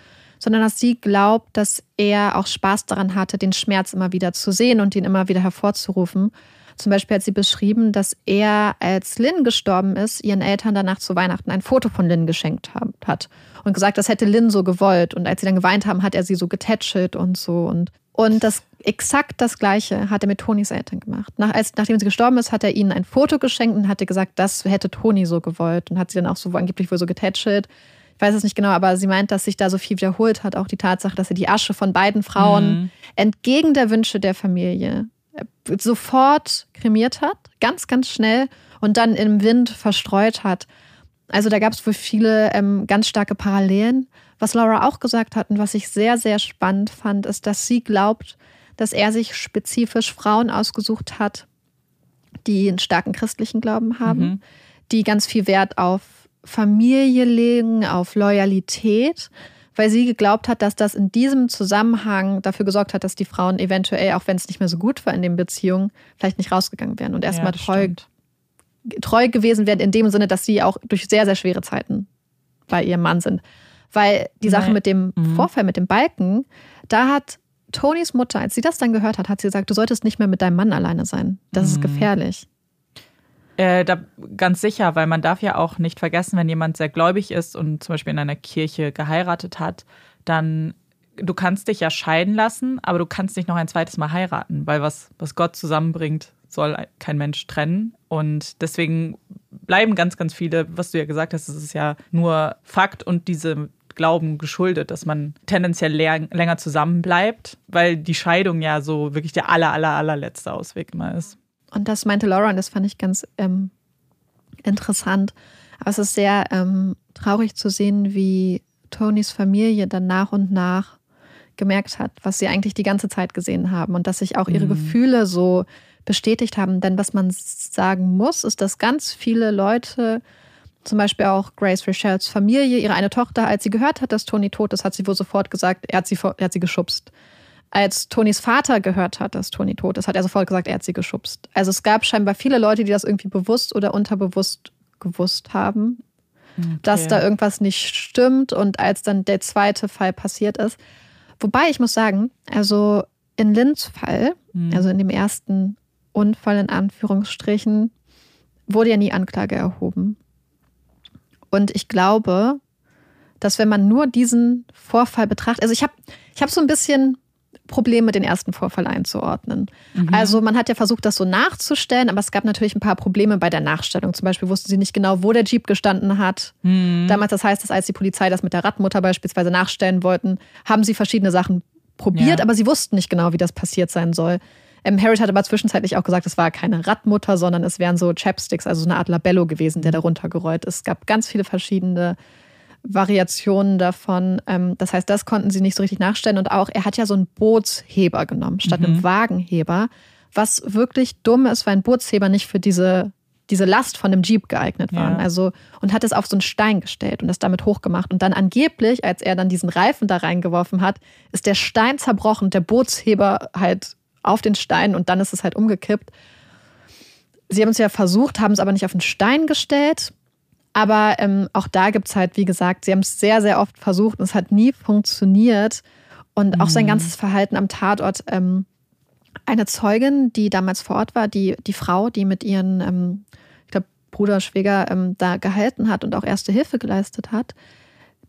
sondern dass sie glaubt, dass er auch Spaß daran hatte, den Schmerz immer wieder zu sehen und ihn immer wieder hervorzurufen. Zum Beispiel hat sie beschrieben, dass er, als Lynn gestorben ist, ihren Eltern danach zu Weihnachten ein Foto von Lynn geschenkt hat und gesagt, das hätte Lynn so gewollt. Und als sie dann geweint haben, hat er sie so getätschelt und so. Und, und das exakt das Gleiche hat er mit Tonys Eltern gemacht. Nach, als, nachdem sie gestorben ist, hat er ihnen ein Foto geschenkt und hatte gesagt, das hätte Toni so gewollt und hat sie dann auch so angeblich wohl so getätschelt. Ich weiß es nicht genau, aber sie meint, dass sich da so viel wiederholt hat. Auch die Tatsache, dass er die Asche von beiden Frauen Mhm. entgegen der Wünsche der Familie äh, sofort kremiert hat, ganz, ganz schnell und dann im Wind verstreut hat. Also da gab es wohl viele ähm, ganz starke Parallelen. Was Laura auch gesagt hat und was ich sehr, sehr spannend fand, ist, dass sie glaubt, dass er sich spezifisch Frauen ausgesucht hat, die einen starken christlichen Glauben haben, Mhm. die ganz viel Wert auf Familie legen, auf Loyalität, weil sie geglaubt hat, dass das in diesem Zusammenhang dafür gesorgt hat, dass die Frauen eventuell, auch wenn es nicht mehr so gut war in den Beziehungen, vielleicht nicht rausgegangen wären und erstmal ja, treu, treu gewesen wären, in dem Sinne, dass sie auch durch sehr, sehr schwere Zeiten bei ihrem Mann sind. Weil die Sache Nein. mit dem mhm. Vorfall, mit dem Balken, da hat Tonys Mutter, als sie das dann gehört hat, hat sie gesagt, du solltest nicht mehr mit deinem Mann alleine sein. Das mhm. ist gefährlich. Äh, da, ganz sicher, weil man darf ja auch nicht vergessen, wenn jemand sehr gläubig ist und zum Beispiel in einer Kirche geheiratet hat, dann du kannst dich ja scheiden lassen, aber du kannst nicht noch ein zweites Mal heiraten, weil was, was Gott zusammenbringt, soll kein Mensch trennen. Und deswegen bleiben ganz, ganz viele, was du ja gesagt hast, es ist ja nur Fakt und diese Glauben geschuldet, dass man tendenziell länger zusammen bleibt, weil die Scheidung ja so wirklich der aller, aller, allerletzte Ausweg immer ist. Und das meinte Laura und das fand ich ganz ähm, interessant. Aber es ist sehr ähm, traurig zu sehen, wie Tonys Familie dann nach und nach gemerkt hat, was sie eigentlich die ganze Zeit gesehen haben und dass sich auch ihre mhm. Gefühle so bestätigt haben. Denn was man sagen muss, ist, dass ganz viele Leute, zum Beispiel auch Grace Richards Familie, ihre eine Tochter, als sie gehört hat, dass Tony tot ist, hat sie wohl sofort gesagt, er hat sie, er hat sie geschubst als Tonys Vater gehört hat, dass Tony tot ist, hat er sofort gesagt, er hat sie geschubst. Also es gab scheinbar viele Leute, die das irgendwie bewusst oder unterbewusst gewusst haben, okay. dass da irgendwas nicht stimmt. Und als dann der zweite Fall passiert ist, wobei ich muss sagen, also in Lynns Fall, mhm. also in dem ersten Unfall in Anführungsstrichen, wurde ja nie Anklage erhoben. Und ich glaube, dass wenn man nur diesen Vorfall betrachtet, also ich habe ich hab so ein bisschen Probleme, den ersten Vorfall einzuordnen. Mhm. Also man hat ja versucht, das so nachzustellen, aber es gab natürlich ein paar Probleme bei der Nachstellung. Zum Beispiel wussten sie nicht genau, wo der Jeep gestanden hat. Mhm. Damals, das heißt, dass als die Polizei das mit der Radmutter beispielsweise nachstellen wollten, haben sie verschiedene Sachen probiert, ja. aber sie wussten nicht genau, wie das passiert sein soll. Ähm, Harriet hat aber zwischenzeitlich auch gesagt, es war keine Radmutter, sondern es wären so Chapsticks, also so eine Art Labello gewesen, der darunter gerollt ist. Es gab ganz viele verschiedene Variationen davon. Ähm, das heißt, das konnten sie nicht so richtig nachstellen. Und auch, er hat ja so einen Bootsheber genommen, statt mhm. einem Wagenheber, was wirklich dumm ist, weil ein Bootsheber nicht für diese, diese Last von dem Jeep geeignet war. Ja. Also, und hat es auf so einen Stein gestellt und das damit hochgemacht. Und dann angeblich, als er dann diesen Reifen da reingeworfen hat, ist der Stein zerbrochen, der Bootsheber halt auf den Stein und dann ist es halt umgekippt. Sie haben es ja versucht, haben es aber nicht auf den Stein gestellt aber ähm, auch da gibt es halt, wie gesagt, sie haben es sehr, sehr oft versucht und es hat nie funktioniert. Und auch sein mhm. ganzes Verhalten am Tatort. Ähm, eine Zeugin, die damals vor Ort war, die, die Frau, die mit ihren, ähm, ich glaube, Bruder, Schwäger ähm, da gehalten hat und auch erste Hilfe geleistet hat,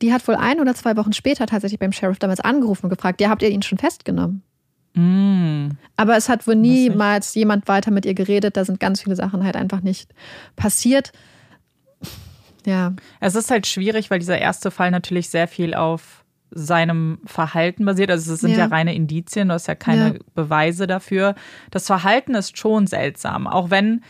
die hat wohl ein oder zwei Wochen später tatsächlich beim Sheriff damals angerufen und gefragt, ja, habt ihr ihn schon festgenommen? Mm. Aber es hat wohl niemals jemand weiter mit ihr geredet. Da sind ganz viele Sachen halt einfach nicht passiert. Ja. Es ist halt schwierig, weil dieser erste Fall natürlich sehr viel auf seinem Verhalten basiert. Also es sind ja, ja reine Indizien, du hast ja keine ja. Beweise dafür. Das Verhalten ist schon seltsam, auch wenn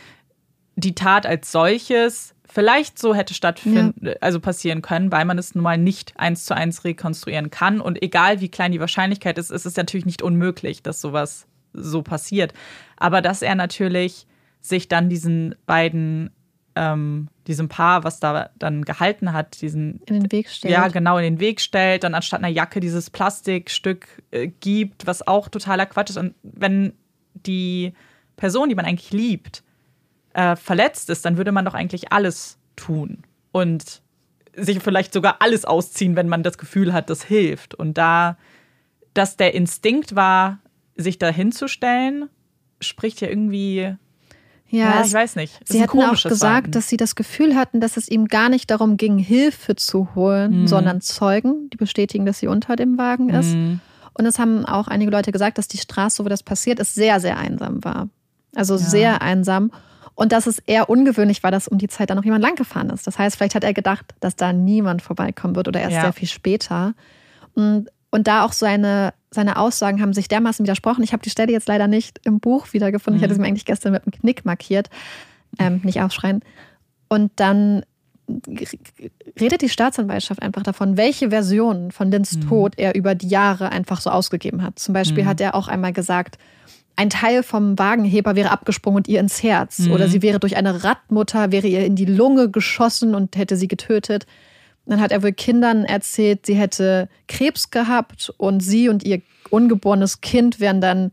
die Tat als solches vielleicht so hätte stattfinden, ja. also passieren können, weil man es nun mal nicht eins zu eins rekonstruieren kann. Und egal wie klein die Wahrscheinlichkeit ist, ist es natürlich nicht unmöglich, dass sowas so passiert. Aber dass er natürlich sich dann diesen beiden ähm, diesem Paar, was da dann gehalten hat, diesen in den Weg stellt. Ja, genau, in den Weg stellt, dann anstatt einer Jacke dieses Plastikstück äh, gibt, was auch totaler Quatsch ist. Und wenn die Person, die man eigentlich liebt, äh, verletzt ist, dann würde man doch eigentlich alles tun und sich vielleicht sogar alles ausziehen, wenn man das Gefühl hat, das hilft. Und da, dass der Instinkt war, sich da hinzustellen, spricht ja irgendwie ja, ja ich weiß nicht. Das sie hatten auch gesagt, Verhalten. dass sie das Gefühl hatten, dass es ihm gar nicht darum ging, Hilfe zu holen, mhm. sondern Zeugen, die bestätigen, dass sie unter dem Wagen ist. Mhm. Und es haben auch einige Leute gesagt, dass die Straße, wo das passiert ist, sehr, sehr einsam war. Also ja. sehr einsam. Und dass es eher ungewöhnlich war, dass um die Zeit da noch jemand langgefahren ist. Das heißt, vielleicht hat er gedacht, dass da niemand vorbeikommen wird oder erst ja. sehr viel später. Und und da auch seine, seine Aussagen haben sich dermaßen widersprochen. Ich habe die Stelle jetzt leider nicht im Buch wiedergefunden. Mhm. Ich hatte sie mir eigentlich gestern mit einem Knick markiert. Ähm, nicht aufschreien. Und dann redet die Staatsanwaltschaft einfach davon, welche Version von Lins mhm. Tod er über die Jahre einfach so ausgegeben hat. Zum Beispiel mhm. hat er auch einmal gesagt, ein Teil vom Wagenheber wäre abgesprungen und ihr ins Herz. Mhm. Oder sie wäre durch eine Radmutter, wäre ihr in die Lunge geschossen und hätte sie getötet. Dann hat er wohl Kindern erzählt, sie hätte Krebs gehabt und sie und ihr ungeborenes Kind wären dann,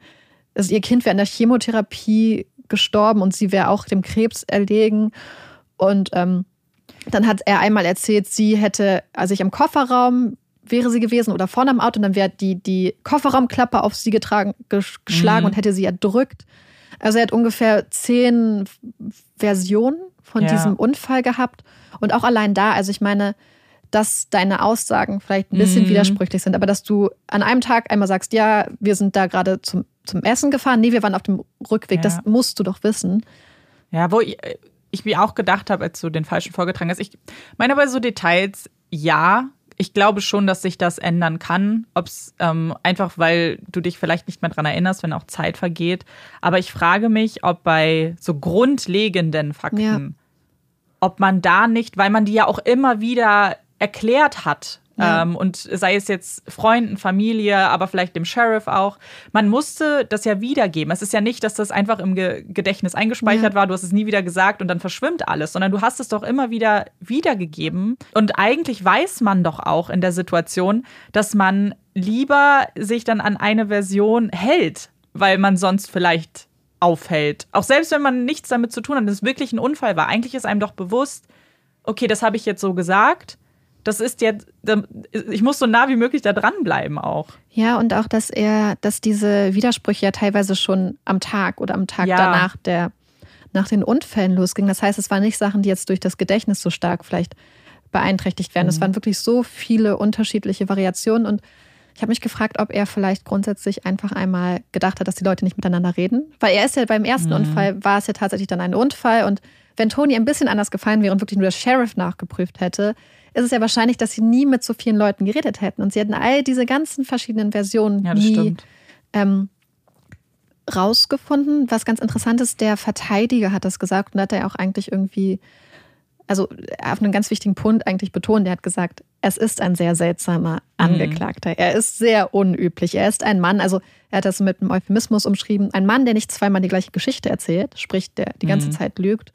also ihr Kind wäre in der Chemotherapie gestorben und sie wäre auch dem Krebs erlegen. Und ähm, dann hat er einmal erzählt, sie hätte, also ich im Kofferraum wäre sie gewesen oder vorne am Auto und dann wäre die, die Kofferraumklappe auf sie getragen, geschlagen mhm. und hätte sie erdrückt. Also er hat ungefähr zehn Versionen von ja. diesem Unfall gehabt. Und auch allein da, also ich meine, dass deine Aussagen vielleicht ein bisschen mhm. widersprüchlich sind, aber dass du an einem Tag einmal sagst, ja, wir sind da gerade zum, zum Essen gefahren, nee, wir waren auf dem Rückweg, ja. das musst du doch wissen. Ja, wo ich, ich mir auch gedacht habe, als du den falschen vorgetragen hast, ich meine aber so Details, ja, ich glaube schon, dass sich das ändern kann. Ob es ähm, einfach, weil du dich vielleicht nicht mehr daran erinnerst, wenn auch Zeit vergeht. Aber ich frage mich, ob bei so grundlegenden Fakten, ja. ob man da nicht, weil man die ja auch immer wieder erklärt hat, ja. Ähm, und sei es jetzt Freunden, Familie, aber vielleicht dem Sheriff auch. Man musste das ja wiedergeben. Es ist ja nicht, dass das einfach im Ge Gedächtnis eingespeichert ja. war, du hast es nie wieder gesagt und dann verschwimmt alles, sondern du hast es doch immer wieder wiedergegeben. Und eigentlich weiß man doch auch in der Situation, dass man lieber sich dann an eine Version hält, weil man sonst vielleicht aufhält. Auch selbst wenn man nichts damit zu tun hat, dass es wirklich ein Unfall war. Eigentlich ist einem doch bewusst, okay, das habe ich jetzt so gesagt das ist jetzt, ich muss so nah wie möglich da dranbleiben auch. Ja, und auch, dass er, dass diese Widersprüche ja teilweise schon am Tag oder am Tag ja. danach der, nach den Unfällen losgingen. Das heißt, es waren nicht Sachen, die jetzt durch das Gedächtnis so stark vielleicht beeinträchtigt werden. Mhm. Es waren wirklich so viele unterschiedliche Variationen und ich habe mich gefragt, ob er vielleicht grundsätzlich einfach einmal gedacht hat, dass die Leute nicht miteinander reden. Weil er ist ja beim ersten mhm. Unfall, war es ja tatsächlich dann ein Unfall. Und wenn Toni ein bisschen anders gefallen wäre und wirklich nur der Sheriff nachgeprüft hätte, ist es ja wahrscheinlich, dass sie nie mit so vielen Leuten geredet hätten. Und sie hätten all diese ganzen verschiedenen Versionen ja, nie ähm, rausgefunden. Was ganz interessant ist, der Verteidiger hat das gesagt und hat er auch eigentlich irgendwie, also auf einen ganz wichtigen Punkt eigentlich betont. Er hat gesagt, es ist ein sehr seltsamer mhm. Angeklagter. Mhm. Er ist sehr unüblich. Er ist ein Mann, also er hat das mit einem Euphemismus umschrieben, ein Mann, der nicht zweimal die gleiche Geschichte erzählt, sprich, der die ganze mhm. Zeit lügt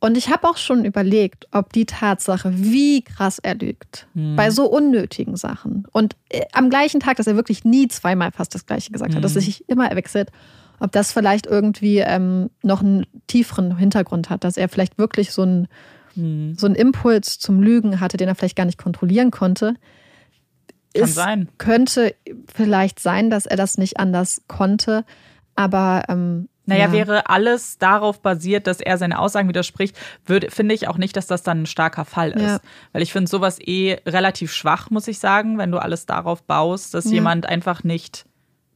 und ich habe auch schon überlegt, ob die Tatsache, wie krass er lügt, mhm. bei so unnötigen Sachen und äh, am gleichen Tag, dass er wirklich nie zweimal fast das Gleiche gesagt hat, mhm. dass er sich immer wechselt, ob das vielleicht irgendwie ähm, noch einen tieferen Hintergrund hat, dass er vielleicht wirklich so einen, mhm. so einen Impuls zum Lügen hatte, den er vielleicht gar nicht kontrollieren konnte. Kann es sein. Könnte vielleicht sein, dass er das nicht anders konnte, aber ähm, naja, ja. wäre alles darauf basiert, dass er seine Aussagen widerspricht, würde, finde ich auch nicht, dass das dann ein starker Fall ist. Ja. Weil ich finde sowas eh relativ schwach, muss ich sagen, wenn du alles darauf baust, dass ja. jemand einfach nicht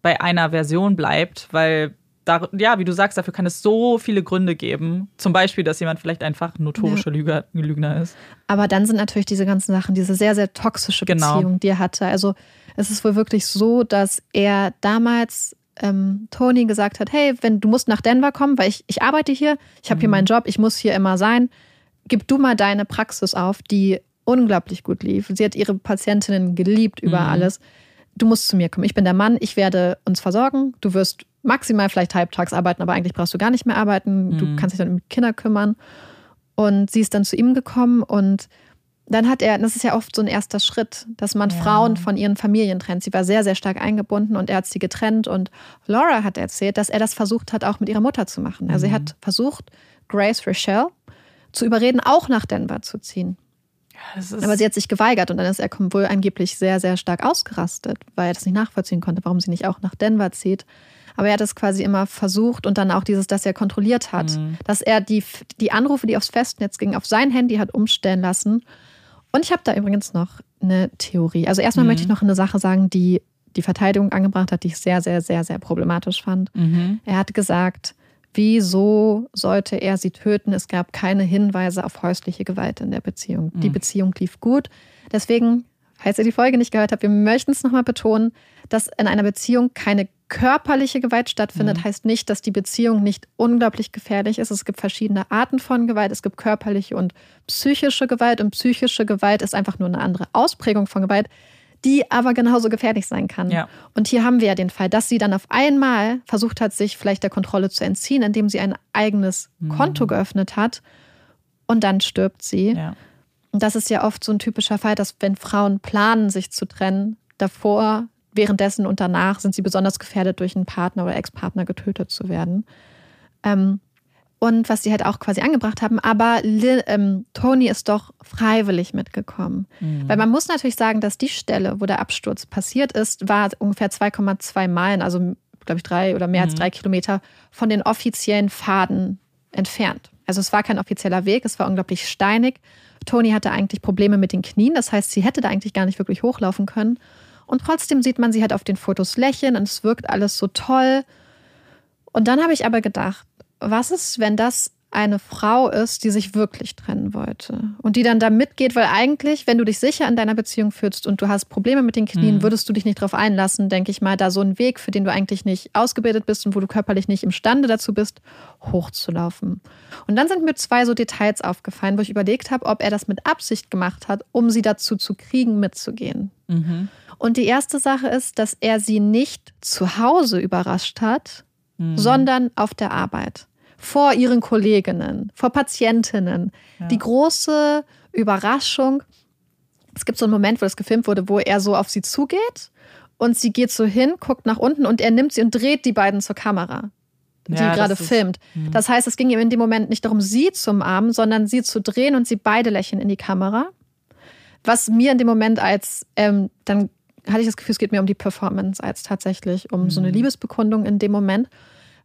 bei einer Version bleibt, weil da, ja, wie du sagst, dafür kann es so viele Gründe geben. Zum Beispiel, dass jemand vielleicht einfach ein notorischer ja. Lüger, Lügner ist. Aber dann sind natürlich diese ganzen Sachen, diese sehr, sehr toxische genau. Beziehung, die er hatte. Also es ist wohl wirklich so, dass er damals ähm, Tony gesagt hat, hey, wenn du musst nach Denver kommen, weil ich, ich arbeite hier, ich habe mhm. hier meinen Job, ich muss hier immer sein, gib du mal deine Praxis auf, die unglaublich gut lief. Sie hat ihre Patientinnen geliebt über mhm. alles. Du musst zu mir kommen. Ich bin der Mann, ich werde uns versorgen. Du wirst maximal vielleicht halbtags arbeiten, aber eigentlich brauchst du gar nicht mehr arbeiten. Mhm. Du kannst dich dann um Kinder kümmern. Und sie ist dann zu ihm gekommen und dann hat er, das ist ja oft so ein erster Schritt, dass man ja. Frauen von ihren Familien trennt. Sie war sehr, sehr stark eingebunden und er hat sie getrennt. Und Laura hat erzählt, dass er das versucht hat, auch mit ihrer Mutter zu machen. Also mhm. er hat versucht, Grace Rochelle zu überreden, auch nach Denver zu ziehen. Ja, Aber sie hat sich geweigert und dann ist er wohl angeblich sehr, sehr stark ausgerastet, weil er das nicht nachvollziehen konnte, warum sie nicht auch nach Denver zieht. Aber er hat es quasi immer versucht und dann auch dieses, dass er kontrolliert hat, mhm. dass er die, die Anrufe, die aufs Festnetz gingen, auf sein Handy hat umstellen lassen und ich habe da übrigens noch eine Theorie. Also erstmal mhm. möchte ich noch eine Sache sagen, die die Verteidigung angebracht hat, die ich sehr, sehr, sehr, sehr problematisch fand. Mhm. Er hat gesagt, wieso sollte er sie töten? Es gab keine Hinweise auf häusliche Gewalt in der Beziehung. Mhm. Die Beziehung lief gut. Deswegen, falls ihr die Folge nicht gehört habt, wir möchten es nochmal betonen, dass in einer Beziehung keine körperliche Gewalt stattfindet, mhm. heißt nicht, dass die Beziehung nicht unglaublich gefährlich ist. Es gibt verschiedene Arten von Gewalt. Es gibt körperliche und psychische Gewalt. Und psychische Gewalt ist einfach nur eine andere Ausprägung von Gewalt, die aber genauso gefährlich sein kann. Ja. Und hier haben wir ja den Fall, dass sie dann auf einmal versucht hat, sich vielleicht der Kontrolle zu entziehen, indem sie ein eigenes mhm. Konto geöffnet hat. Und dann stirbt sie. Ja. Und das ist ja oft so ein typischer Fall, dass wenn Frauen planen, sich zu trennen, davor, währenddessen und danach sind sie besonders gefährdet, durch einen Partner oder Ex-Partner getötet zu werden. Ähm, und was die halt auch quasi angebracht haben. Aber Lil, ähm, Tony ist doch freiwillig mitgekommen. Mhm. Weil man muss natürlich sagen, dass die Stelle, wo der Absturz passiert ist, war ungefähr 2,2 Meilen, also glaube ich drei oder mehr mhm. als drei Kilometer von den offiziellen Pfaden entfernt. Also es war kein offizieller Weg, es war unglaublich steinig. Tony hatte eigentlich Probleme mit den Knien, das heißt, sie hätte da eigentlich gar nicht wirklich hochlaufen können. Und trotzdem sieht man sie halt auf den Fotos lächeln und es wirkt alles so toll. Und dann habe ich aber gedacht, was ist, wenn das eine Frau ist, die sich wirklich trennen wollte und die dann da mitgeht, weil eigentlich, wenn du dich sicher in deiner Beziehung fühlst und du hast Probleme mit den Knien, mhm. würdest du dich nicht darauf einlassen, denke ich mal, da so einen Weg, für den du eigentlich nicht ausgebildet bist und wo du körperlich nicht imstande dazu bist, hochzulaufen. Und dann sind mir zwei so Details aufgefallen, wo ich überlegt habe, ob er das mit Absicht gemacht hat, um sie dazu zu kriegen, mitzugehen. Mhm. Und die erste Sache ist, dass er sie nicht zu Hause überrascht hat, mhm. sondern auf der Arbeit vor ihren Kolleginnen, vor Patientinnen. Ja. Die große Überraschung. Es gibt so einen Moment, wo das gefilmt wurde, wo er so auf sie zugeht und sie geht so hin, guckt nach unten und er nimmt sie und dreht die beiden zur Kamera, die ja, gerade filmt. Ist, hm. das heißt, es ging ihm in dem Moment nicht darum, sie zu umarmen, sondern sie zu drehen und sie beide lächeln in die Kamera. Was mir in dem Moment als, ähm, dann hatte ich das Gefühl, es geht mir um die Performance als tatsächlich um so eine hm. Liebesbekundung in dem Moment.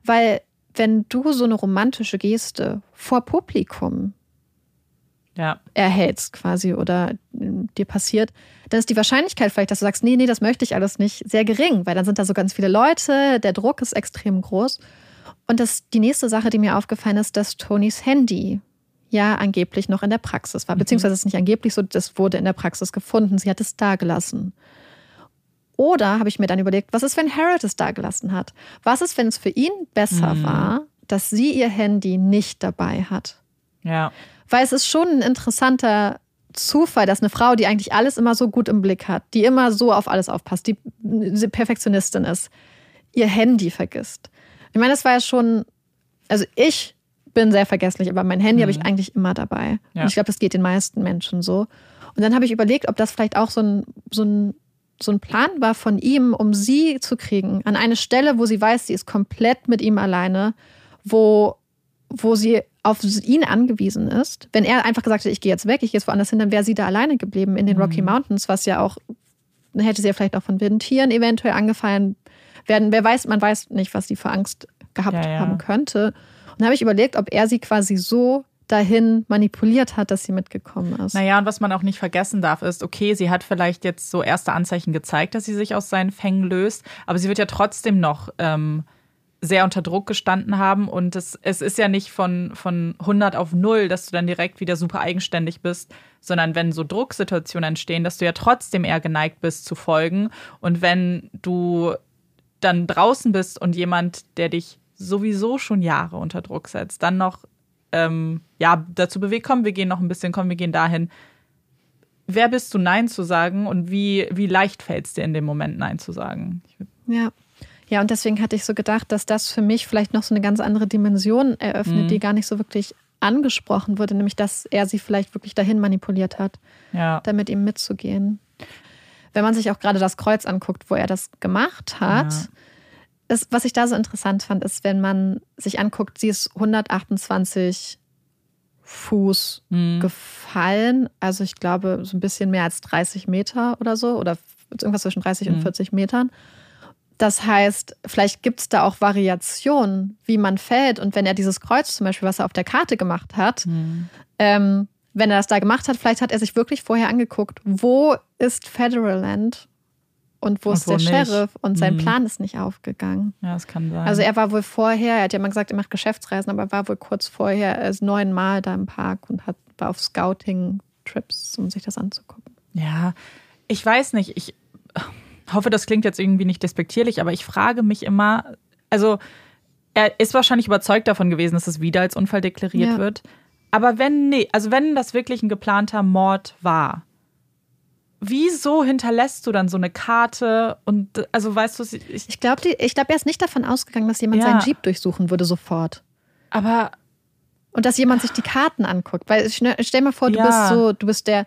Weil wenn du so eine romantische Geste vor Publikum ja. erhältst quasi oder dir passiert, dann ist die Wahrscheinlichkeit vielleicht, dass du sagst, nee, nee, das möchte ich alles nicht, sehr gering, weil dann sind da so ganz viele Leute, der Druck ist extrem groß. Und das, die nächste Sache, die mir aufgefallen ist, dass Tonys Handy ja angeblich noch in der Praxis war. Mhm. Beziehungsweise es ist nicht angeblich so, das wurde in der Praxis gefunden. Sie hat es da gelassen. Oder habe ich mir dann überlegt, was ist, wenn Harold es da gelassen hat? Was ist, wenn es für ihn besser mhm. war, dass sie ihr Handy nicht dabei hat? Ja. Weil es ist schon ein interessanter Zufall, dass eine Frau, die eigentlich alles immer so gut im Blick hat, die immer so auf alles aufpasst, die Perfektionistin ist, ihr Handy vergisst. Ich meine, das war ja schon, also ich bin sehr vergesslich, aber mein Handy mhm. habe ich eigentlich immer dabei. Ja. Und ich glaube, das geht den meisten Menschen so. Und dann habe ich überlegt, ob das vielleicht auch so ein, so ein so ein Plan war von ihm, um sie zu kriegen, an eine Stelle, wo sie weiß, sie ist komplett mit ihm alleine, wo, wo sie auf ihn angewiesen ist. Wenn er einfach gesagt hätte, ich gehe jetzt weg, ich gehe jetzt woanders hin, dann wäre sie da alleine geblieben in den mhm. Rocky Mountains, was ja auch, dann hätte sie ja vielleicht auch von wilden Tieren eventuell angefallen werden. Wer weiß, man weiß nicht, was sie für Angst gehabt ja, ja. haben könnte. Und da habe ich überlegt, ob er sie quasi so dahin manipuliert hat, dass sie mitgekommen ist. Naja, und was man auch nicht vergessen darf, ist, okay, sie hat vielleicht jetzt so erste Anzeichen gezeigt, dass sie sich aus seinen Fängen löst, aber sie wird ja trotzdem noch ähm, sehr unter Druck gestanden haben und es, es ist ja nicht von, von 100 auf 0, dass du dann direkt wieder super eigenständig bist, sondern wenn so Drucksituationen entstehen, dass du ja trotzdem eher geneigt bist zu folgen und wenn du dann draußen bist und jemand, der dich sowieso schon Jahre unter Druck setzt, dann noch ähm, ja, dazu bewegt, komm, wir gehen noch ein bisschen, komm, wir gehen dahin. Wer bist du, Nein zu sagen und wie, wie leicht fällt es dir in dem Moment, Nein zu sagen? Ja. Ja, und deswegen hatte ich so gedacht, dass das für mich vielleicht noch so eine ganz andere Dimension eröffnet, mhm. die gar nicht so wirklich angesprochen wurde, nämlich dass er sie vielleicht wirklich dahin manipuliert hat, ja. damit ihm mitzugehen. Wenn man sich auch gerade das Kreuz anguckt, wo er das gemacht hat, ja das, was ich da so interessant fand, ist, wenn man sich anguckt, sie ist 128 Fuß mhm. gefallen. Also ich glaube, so ein bisschen mehr als 30 Meter oder so. Oder irgendwas zwischen 30 mhm. und 40 Metern. Das heißt, vielleicht gibt es da auch Variationen, wie man fällt. Und wenn er dieses Kreuz zum Beispiel, was er auf der Karte gemacht hat, mhm. ähm, wenn er das da gemacht hat, vielleicht hat er sich wirklich vorher angeguckt, wo ist Federal Land und wo und ist wo der nicht. Sheriff und sein mhm. Plan ist nicht aufgegangen. Ja, das kann sein. Also er war wohl vorher, er hat ja mal gesagt, er macht Geschäftsreisen, aber er war wohl kurz vorher er ist neunmal da im Park und hat, war auf Scouting-Trips, um sich das anzugucken. Ja, ich weiß nicht, ich hoffe, das klingt jetzt irgendwie nicht despektierlich, aber ich frage mich immer, also er ist wahrscheinlich überzeugt davon gewesen, dass es wieder als Unfall deklariert ja. wird. Aber wenn, nee, also wenn das wirklich ein geplanter Mord war, wieso hinterlässt du dann so eine Karte und also weißt du, ich, ich glaube, ich glaube, er ist nicht davon ausgegangen, dass jemand ja. seinen Jeep durchsuchen würde sofort. Aber Und dass jemand sich die Karten anguckt. Weil stell stell mal vor, du Ja. bist so, du bist der,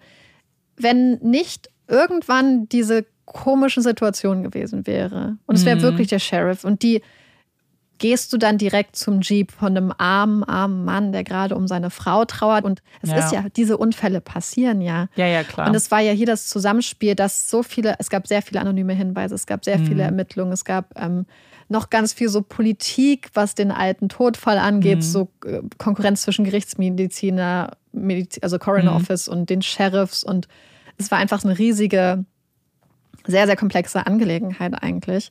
wenn nicht irgendwann diese komische Situation gewesen wäre und es wäre Mhm. wirklich der Sheriff und die gehst du dann direkt zum Jeep von einem armen, armen Mann, der gerade um seine Frau trauert. Und es Ja. ist ja, diese Unfälle passieren ja. Ja, ja, klar. Und es war ja hier das Zusammenspiel, dass so viele, es gab sehr viele anonyme Hinweise, es gab sehr Mhm. viele Ermittlungen, es gab ähm, noch ganz viel so Politik, was den alten Todfall angeht, Mhm. so äh, Konkurrenz zwischen Gerichtsmediziner, Mediz also Coroner Mhm. Office und den Sheriffs und es war einfach eine riesige, sehr, sehr komplexe Angelegenheit eigentlich.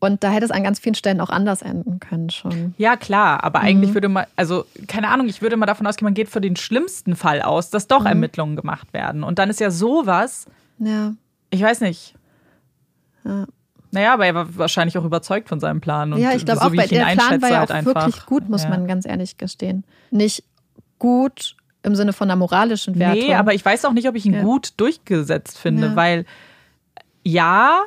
Und da hätte es an ganz vielen Stellen auch anders enden können schon. ja, klar, aber Mhm. eigentlich würde man, also keine Ahnung, ich würde mal davon ausgehen, man geht für den schlimmsten Fall aus, dass Mhm. doch Ermittlungen gemacht werden. Und dann ist ja sowas, Ja. ich weiß nicht. Ja. Naja, aber er war wahrscheinlich auch überzeugt von seinem Plan. Und ja, ich glaube so auch, wie weil der Plan war ja halt auch einfach. wirklich gut, muss ja. man ganz ehrlich gestehen. Nicht gut im Sinne von einer moralischen Wertung. Nee, aber ich weiß auch nicht, ob ich ihn Ja. gut durchgesetzt finde, Ja. weil ja,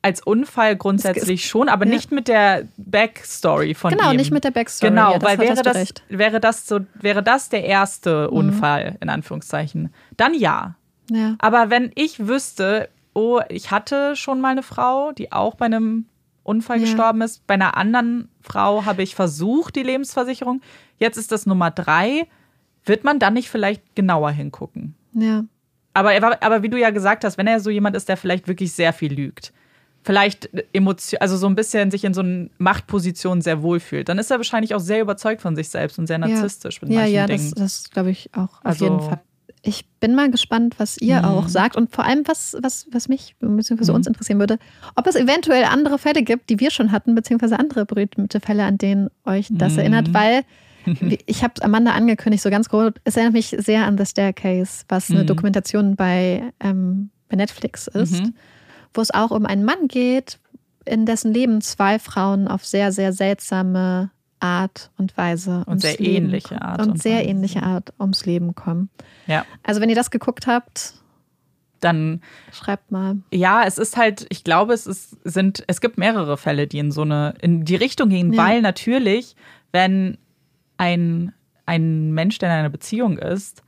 als Unfall grundsätzlich schon, aber ja. nicht mit der Backstory von Genau, ihm. nicht mit der Backstory. Genau, ja, weil wäre das, recht. wäre das so, wäre das der erste Mhm. Unfall, in Anführungszeichen, dann ja. Ja. Aber wenn ich wüsste, oh, ich hatte schon mal eine Frau, die auch bei einem Unfall gestorben ist, bei einer anderen Frau habe ich versucht, die Lebensversicherung, jetzt ist das Nummer drei, wird man dann nicht vielleicht genauer hingucken? ja. Aber, er war, aber wie du ja gesagt hast, wenn er so jemand ist, der vielleicht wirklich sehr viel lügt, vielleicht Emotion, also so ein bisschen sich in so einer Machtposition sehr wohl fühlt, dann ist er wahrscheinlich auch sehr überzeugt von sich selbst und sehr narzisstisch mit Ja, manchen ja, das, Dingen. das glaube ich auch auf Also- jeden Fall. Ich bin mal gespannt, was ihr Mhm. auch sagt und vor allem, was, was, was mich bzw. Mhm. uns interessieren würde, ob es eventuell andere Fälle gibt, die wir schon hatten, beziehungsweise andere berühmte Fälle, an denen euch das Mhm. erinnert, weil wie- ich habe Amanda angekündigt, so ganz groß, es erinnert mich sehr an The Staircase, was eine Mhm. Dokumentation bei, ähm, bei Netflix ist, Mhm. wo es auch um einen Mann geht, in dessen Leben zwei Frauen auf sehr, sehr seltsame Art und Weise Und sehr Leben ähnliche. Art und, und sehr Weise. ähnliche Art ums Leben kommen. Ja, Also wenn ihr das geguckt habt, dann schreibt mal. Ja, es ist halt, ich glaube, es ist, sind, es gibt mehrere Fälle, die in so eine, in die Richtung gehen, Ja. weil natürlich, wenn ein, ein Mensch, der in einer Beziehung ist,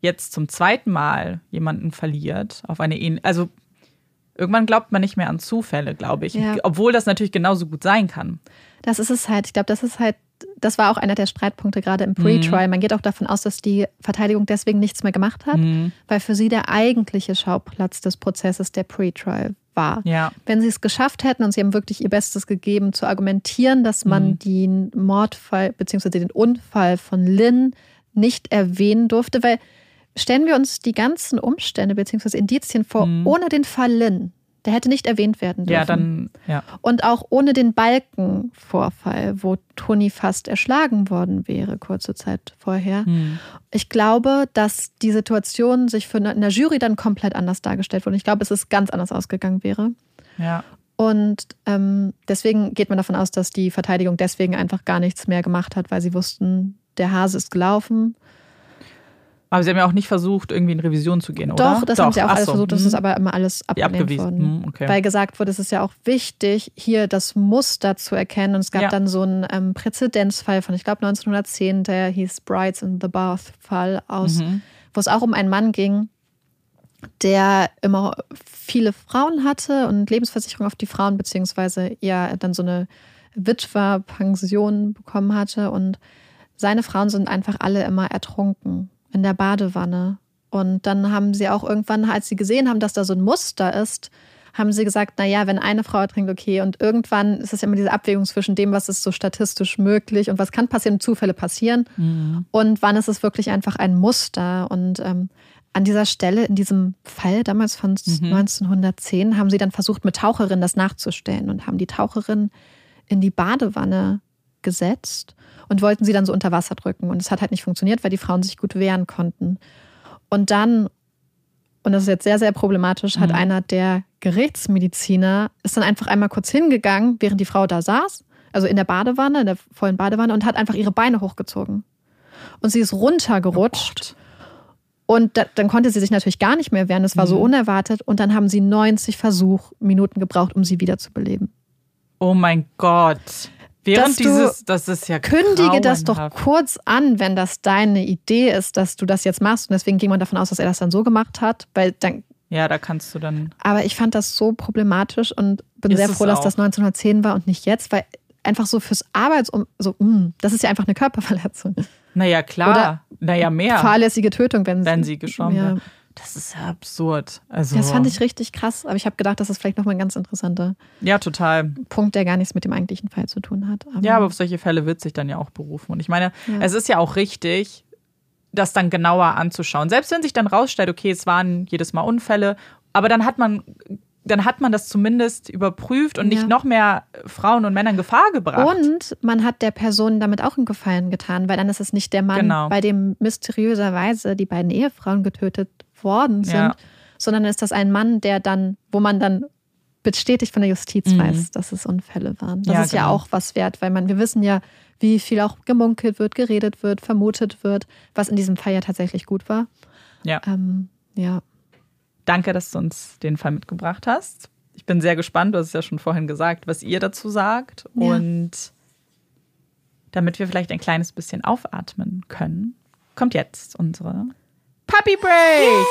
jetzt zum zweiten Mal jemanden verliert, auf eine ähnliche, also irgendwann glaubt man nicht mehr an Zufälle, glaube ich. Ja. Obwohl das natürlich genauso gut sein kann. Das ist es halt. Ich glaube, das ist halt, das war auch einer der Streitpunkte gerade im Pre-Trial. Man geht auch davon aus, dass die Verteidigung deswegen nichts mehr gemacht hat, Mhm. weil für sie der eigentliche Schauplatz des Prozesses der Pre-Trial war. Ja. Wenn sie es geschafft hätten und sie haben wirklich ihr Bestes gegeben, zu argumentieren, dass man Mhm. den Mordfall bzw. den Unfall von Lynn nicht erwähnen durfte, weil stellen wir uns die ganzen Umstände bzw. Indizien vor, Mhm. ohne den Fall Lynn, der hätte nicht erwähnt werden dürfen. Ja, dann, ja. Und auch ohne den Balkenvorfall, wo Toni fast erschlagen worden wäre, kurze Zeit vorher. Hm. Ich glaube, dass die Situation sich für eine, in der Jury dann komplett anders dargestellt wurde. Ich glaube, es ist ganz anders ausgegangen wäre. Ja. Und ähm, deswegen geht man davon aus, dass die Verteidigung deswegen einfach gar nichts mehr gemacht hat, weil sie wussten, der Hase ist gelaufen. Aber sie haben ja auch nicht versucht, irgendwie in Revision zu gehen, oder? Doch, das haben sie auch ach alles so. versucht. Das Hm. ist aber immer alles abgelehnt abgewiesen. worden. Hm, okay. Weil gesagt wurde, es ist ja auch wichtig, hier das Muster zu erkennen. Und es gab Ja. dann so einen ähm, Präzedenzfall von, ich glaube, 1910, der hieß Brides in the Bath-Fall aus, Mhm. wo es auch um einen Mann ging, der immer viele Frauen hatte und Lebensversicherung auf die Frauen, beziehungsweise ja dann so eine Witwerpension bekommen hatte. Und seine Frauen sind einfach alle immer ertrunken in der Badewanne. Und dann haben sie auch irgendwann, als sie gesehen haben, dass da so ein Muster ist, haben sie gesagt, naja, wenn eine Frau ertrinkt, okay. Und irgendwann ist es immer diese Abwägung zwischen dem, was ist so statistisch möglich und was kann passieren, Zufälle passieren. Mhm. Und wann ist es wirklich einfach ein Muster? Und ähm, an dieser Stelle, in diesem Fall damals von Mhm. 1910, haben sie dann versucht, mit Taucherinnen das nachzustellen und haben die Taucherin in die Badewanne gesetzt und wollten sie dann so unter Wasser drücken. Und es hat halt nicht funktioniert, weil die Frauen sich gut wehren konnten. Und dann, und das ist jetzt sehr, sehr problematisch, hat Mhm. einer der Gerichtsmediziner, ist dann einfach einmal kurz hingegangen, während die Frau da saß, also in der Badewanne, in der vollen Badewanne, und hat einfach ihre Beine hochgezogen. Und sie ist runtergerutscht. Und da, dann konnte sie sich natürlich gar nicht mehr wehren. Das war so Mhm. unerwartet. Und dann haben sie 90 Versuchminuten gebraucht, um sie wiederzubeleben. Oh mein Gott. Während dass du dieses, das ist ja Kündige das doch kurz an, wenn das deine Idee ist, dass du das jetzt machst. Und deswegen ging man davon aus, dass er das dann so gemacht hat, weil dann. Ja, da kannst du dann. Aber ich fand das so problematisch und bin sehr froh, dass das 1910 war und nicht jetzt, weil einfach so fürs Arbeitsum, so, mh, das ist ja einfach eine Körperverletzung. Naja, klar. Oder naja, mehr. Fahrlässige Tötung, wenn, Wenn sie geschoben ja. wird. Das ist ja absurd. Also, Das fand ich richtig krass, aber ich habe gedacht, das ist vielleicht nochmal ein ganz interessanter Ja, total. Punkt, der gar nichts mit dem eigentlichen Fall zu tun hat. Ja, aber auf solche Fälle wird sich dann ja auch berufen. Und ich meine, Ja. es ist ja auch richtig, das dann genauer anzuschauen. Selbst wenn sich dann rausstellt, okay, es waren jedes Mal Unfälle, aber dann hat man, dann hat man das zumindest überprüft und nicht Ja. noch mehr Frauen und Männer in Gefahr gebracht. Und man hat der Person damit auch einen Gefallen getan, weil dann ist es nicht der Mann, Genau. bei dem mysteriöserweise die beiden Ehefrauen getötet worden sind, Ja. sondern ist das ein Mann, der dann, wo man dann bestätigt von der Justiz Mhm. weiß, dass es Unfälle waren. Das Ja, ist ja genau. auch was wert, weil man, wir wissen ja, wie viel auch gemunkelt wird, geredet wird, vermutet wird, was in diesem Fall ja tatsächlich gut war. Ja. Ähm, ja. Danke, dass du uns den Fall mitgebracht hast. Ich bin sehr gespannt, du hast es ja schon vorhin gesagt, was ihr dazu sagt. Ja. Und damit wir vielleicht ein kleines bisschen aufatmen können, kommt jetzt unsere Puppy Break.